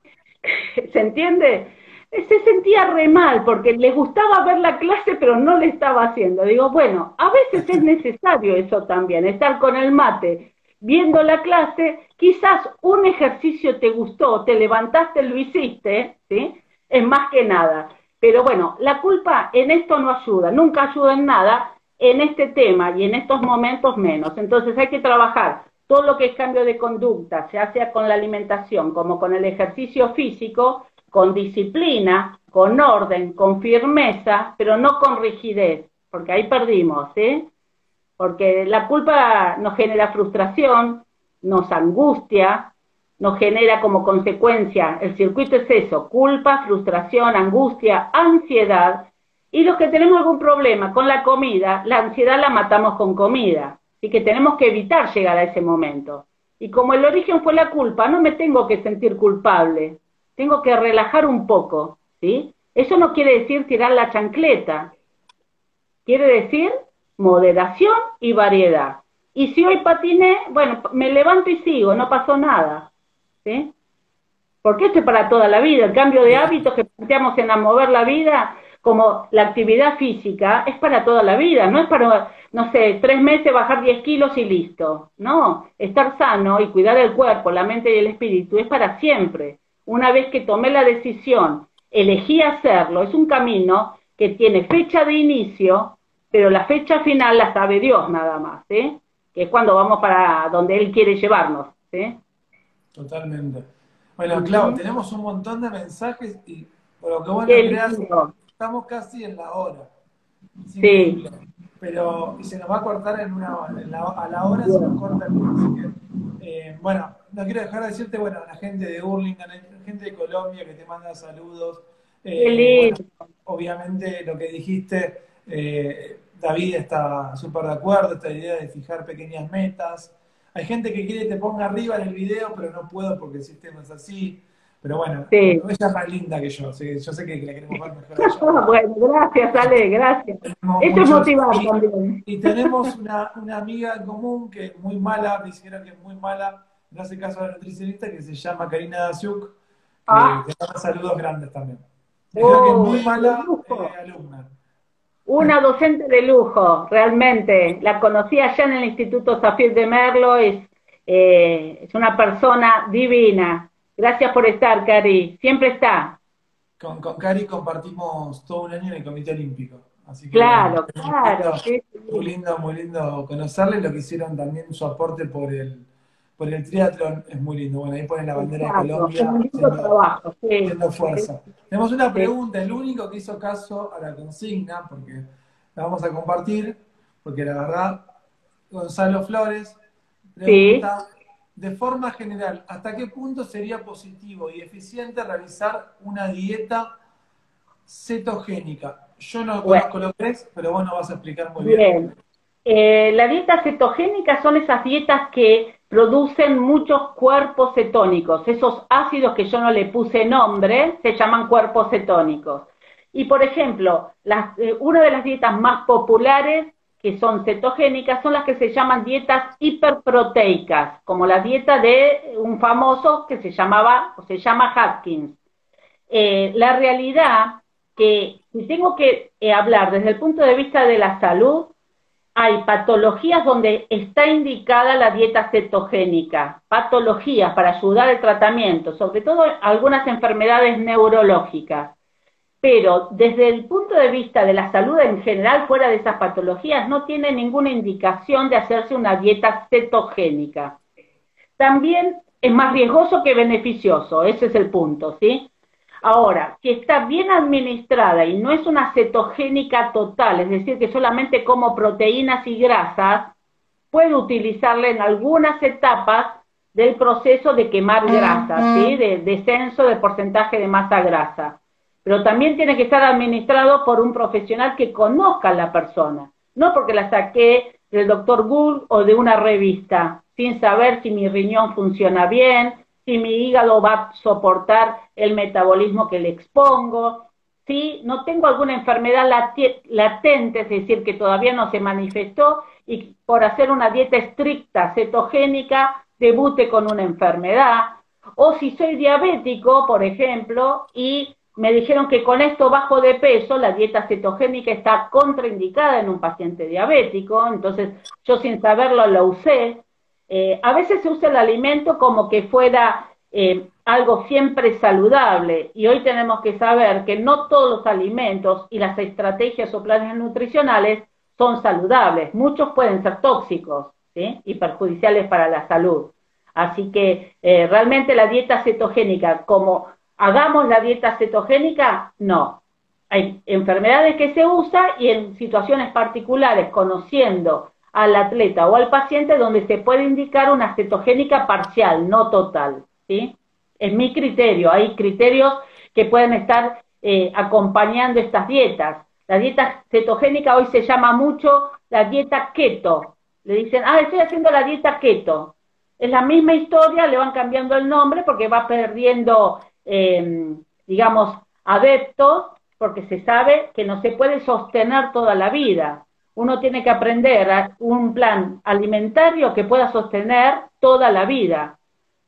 ¿se entiende? Se sentía re mal porque le gustaba ver la clase, pero no le estaba haciendo. Digo, bueno, a veces es necesario eso también, estar con el mate, viendo la clase, quizás un ejercicio te gustó, te levantaste, lo hiciste, ¿sí? Es más que nada. Pero bueno, la culpa en esto no ayuda, nunca ayuda en nada, en este tema y en estos momentos menos. Entonces hay que trabajar todo lo que es cambio de conducta, se hace con la alimentación como con el ejercicio físico, con disciplina, con orden, con firmeza, pero no con rigidez, porque ahí perdimos, ¿eh? Porque la culpa nos genera frustración, nos angustia, nos genera como consecuencia, el circuito es eso, culpa, frustración, angustia, ansiedad, y los que tenemos algún problema con la comida, la ansiedad la matamos con comida. Así que tenemos que evitar llegar a ese momento. Y como el origen fue la culpa, no me tengo que sentir culpable. Tengo que relajar un poco, ¿sí? Eso no quiere decir tirar la chancleta. Quiere decir moderación y variedad. Y si hoy patiné, bueno, me levanto y sigo, no pasó nada. ¿Sí? Porque esto es para toda la vida. El cambio de hábitos que planteamos en a mover la vida como la actividad física es para toda la vida, no es para, no sé, tres meses bajar 10 kilos y listo. No, estar sano y cuidar el cuerpo, la mente y el espíritu es para siempre. Una vez que tomé la decisión, elegí hacerlo, es un camino que tiene fecha de inicio, pero la fecha final la sabe Dios nada más, ¿eh? que es cuando vamos para donde Él quiere llevarnos. ¿eh? Totalmente. Bueno, Clau, tenemos un montón de mensajes y por lo que bueno, estamos casi en la hora. Sí. Pero se nos va a cortar en una a la hora se nos corta el eh, bueno, no quiero dejar de decirte, bueno, la gente de Burlingame, la gente de Colombia que te manda saludos. Eh, obviamente lo que dijiste, eh, David está súper de acuerdo, esta idea de fijar pequeñas metas. Hay gente que quiere que te ponga arriba en el video, pero no puedo porque el sistema es así. Pero bueno, ella es más linda que yo, yo sé que la queremos ver mejor. bueno, gracias, Ale, gracias. Esto es motivar también. Y tenemos una, una, amiga en común que es muy mala, me dijeron que es muy mala, no hace caso a la nutricionista, que se llama Karina Daciuk, que ah. te saludos grandes también. Dijeron que es muy oh, mala eh, alumna. Una docente de lujo, realmente. La conocí allá en el Instituto Zafir de Merlo, es, eh, es una persona divina Gracias por estar, Cari. Siempre está. Con, con Cari compartimos todo un año en el Comité Olímpico. Así que, claro, claro. Muy lindo, muy lindo conocerle. Lo que hicieron también su aporte por el, por el triatlón es muy lindo. Bueno, ahí ponen la bandera de Colombia. haciendo, fuerza. Tenemos una pregunta. El único que hizo caso a la consigna, porque la vamos a compartir, porque la verdad, Gonzalo Flores pregunta de forma general, ¿hasta qué punto sería positivo y eficiente realizar una dieta cetogénica? Yo no conozco lo que es, pero vos nos vas a explicar muy bien. bien. Eh, la dieta cetogénica son esas dietas que producen muchos cuerpos cetónicos. Esos ácidos que yo no le puse nombre se llaman cuerpos cetónicos. Y por ejemplo, eh, una de las dietas más populares que son cetogénicas, son las que se llaman dietas hiperproteicas, como la dieta de un famoso que se llamaba o se llama Haskins. Eh, la realidad que si tengo que eh, hablar desde el punto de vista de la salud, hay patologías donde está indicada la dieta cetogénica, patologías para ayudar al tratamiento, sobre todo algunas enfermedades neurológicas pero desde el punto de vista de la salud en general, fuera de esas patologías, no tiene ninguna indicación de hacerse una dieta cetogénica. También es más riesgoso que beneficioso, ese es el punto, ¿sí? Ahora, si está bien administrada y no es una cetogénica total, es decir, que solamente como proteínas y grasas, puede utilizarla en algunas etapas del proceso de quemar grasa, ¿sí? de descenso de porcentaje de masa grasa. Pero también tiene que estar administrado por un profesional que conozca a la persona, no porque la saqué del doctor Google o de una revista, sin saber si mi riñón funciona bien, si mi hígado va a soportar el metabolismo que le expongo, si no tengo alguna enfermedad latente, es decir, que todavía no se manifestó y por hacer una dieta estricta cetogénica debute con una enfermedad, o si soy diabético, por ejemplo, y me dijeron que con esto bajo de peso, la dieta cetogénica está contraindicada en un paciente diabético, entonces yo sin saberlo lo usé. Eh, a veces se usa el alimento como que fuera eh, algo siempre saludable y hoy tenemos que saber que no todos los alimentos y las estrategias o planes nutricionales son saludables, muchos pueden ser tóxicos y perjudiciales para la salud. Así que eh, realmente la dieta cetogénica como ¿Hagamos la dieta cetogénica? No. Hay enfermedades que se usa y en situaciones particulares, conociendo al atleta o al paciente, donde se puede indicar una cetogénica parcial, no total. ¿sí? Es mi criterio. Hay criterios que pueden estar eh, acompañando estas dietas. La dieta cetogénica hoy se llama mucho la dieta keto. Le dicen, ah, estoy haciendo la dieta keto. Es la misma historia, le van cambiando el nombre porque va perdiendo eh, digamos, adeptos, porque se sabe que no se puede sostener toda la vida. Uno tiene que aprender un plan alimentario que pueda sostener toda la vida.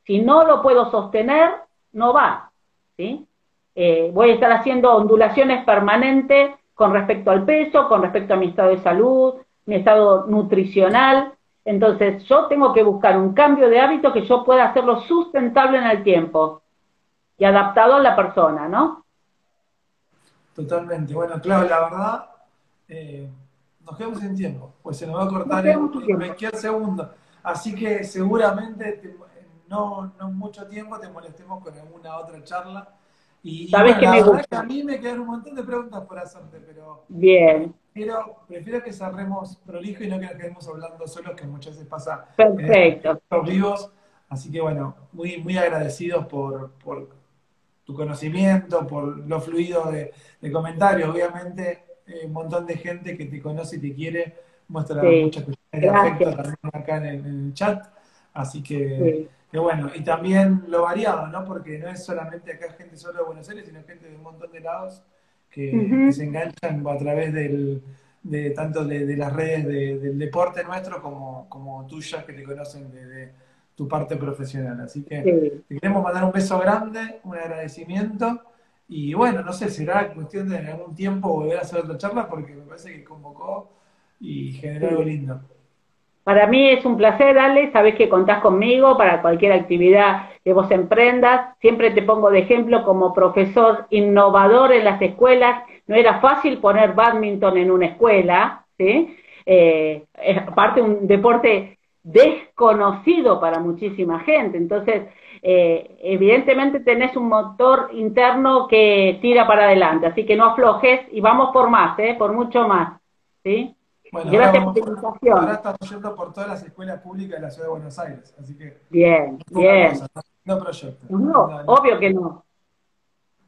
Si no lo puedo sostener, no va. ¿sí? Eh, voy a estar haciendo ondulaciones permanentes con respecto al peso, con respecto a mi estado de salud, mi estado nutricional. Entonces, yo tengo que buscar un cambio de hábito que yo pueda hacerlo sustentable en el tiempo y adaptado a la persona, ¿no? Totalmente. Bueno, claro, la verdad, eh, nos quedamos sin tiempo, pues se nos va a cortar en, cualquier segundo. Así que seguramente no, no mucho tiempo te molestemos con alguna otra charla. Y, Sabes que me gusta. a mí me quedan un montón de preguntas por hacerte, pero. Bien. Prefiero, prefiero que cerremos prolijo y no que nos quedemos hablando solos, que muchas veces pasa. Perfecto. En vivos. Así que bueno, muy, muy agradecidos por, por tu conocimiento, por lo fluido de, comentarios. Obviamente, eh, un montón de gente que te conoce y te quiere muestra muchas cuestiones de afecto también acá en el, chat. Así que, bueno, y también lo variado, ¿no? Porque no es solamente acá gente solo de Buenos Aires, sino gente de un montón de lados que, se enganchan a través del, de tanto de, las redes del deporte nuestro como, como tuyas que te conocen de tu parte profesional. Así que te queremos mandar un beso grande, un agradecimiento. Y bueno, no sé, será cuestión de en algún tiempo volver a hacer otra charla porque me parece que convocó y generó algo lindo. Para mí es un placer, Ale, sabes que contás conmigo para cualquier actividad que vos emprendas. Siempre te pongo de ejemplo como profesor innovador en las escuelas. No era fácil poner badminton en una escuela, ¿sí? Eh, aparte un deporte desconocido para muchísima gente. Entonces, eh, evidentemente tenés un motor interno que tira para adelante, así que no aflojes y vamos por más, ¿eh? por mucho más. ¿sí? Gracias por la invitación. Ahora estamos yendo por todas las escuelas públicas de la Ciudad de Buenos Aires, así que... Bien, bien. no proyecto. No, obvio que no.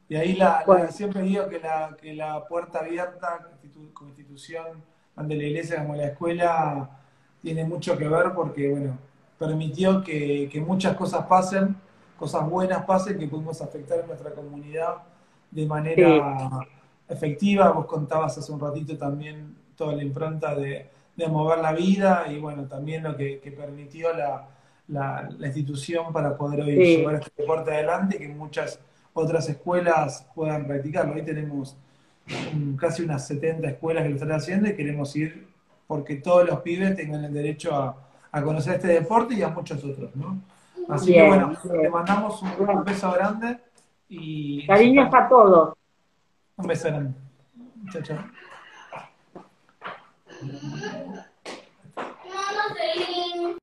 Y ahí la, siempre digo que la, que la puerta abierta como institución, tanto la iglesia como la escuela, tiene mucho que ver porque, bueno, permitió que, muchas cosas pasen, cosas buenas pasen, que pudimos afectar a nuestra comunidad de manera efectiva. Vos contabas hace un ratito también toda la impronta de, mover la vida y, bueno, también lo que, permitió la, institución para poder hoy llevar este deporte adelante que muchas otras escuelas puedan practicarlo. Hoy tenemos casi unas 70 escuelas que lo están haciendo y queremos ir porque todos los pibes tengan el derecho a, conocer este deporte y a muchos otros, ¿no? Así que bueno, te mandamos un, beso grande y... Cariños a todos. Un beso grande. Chao, chao.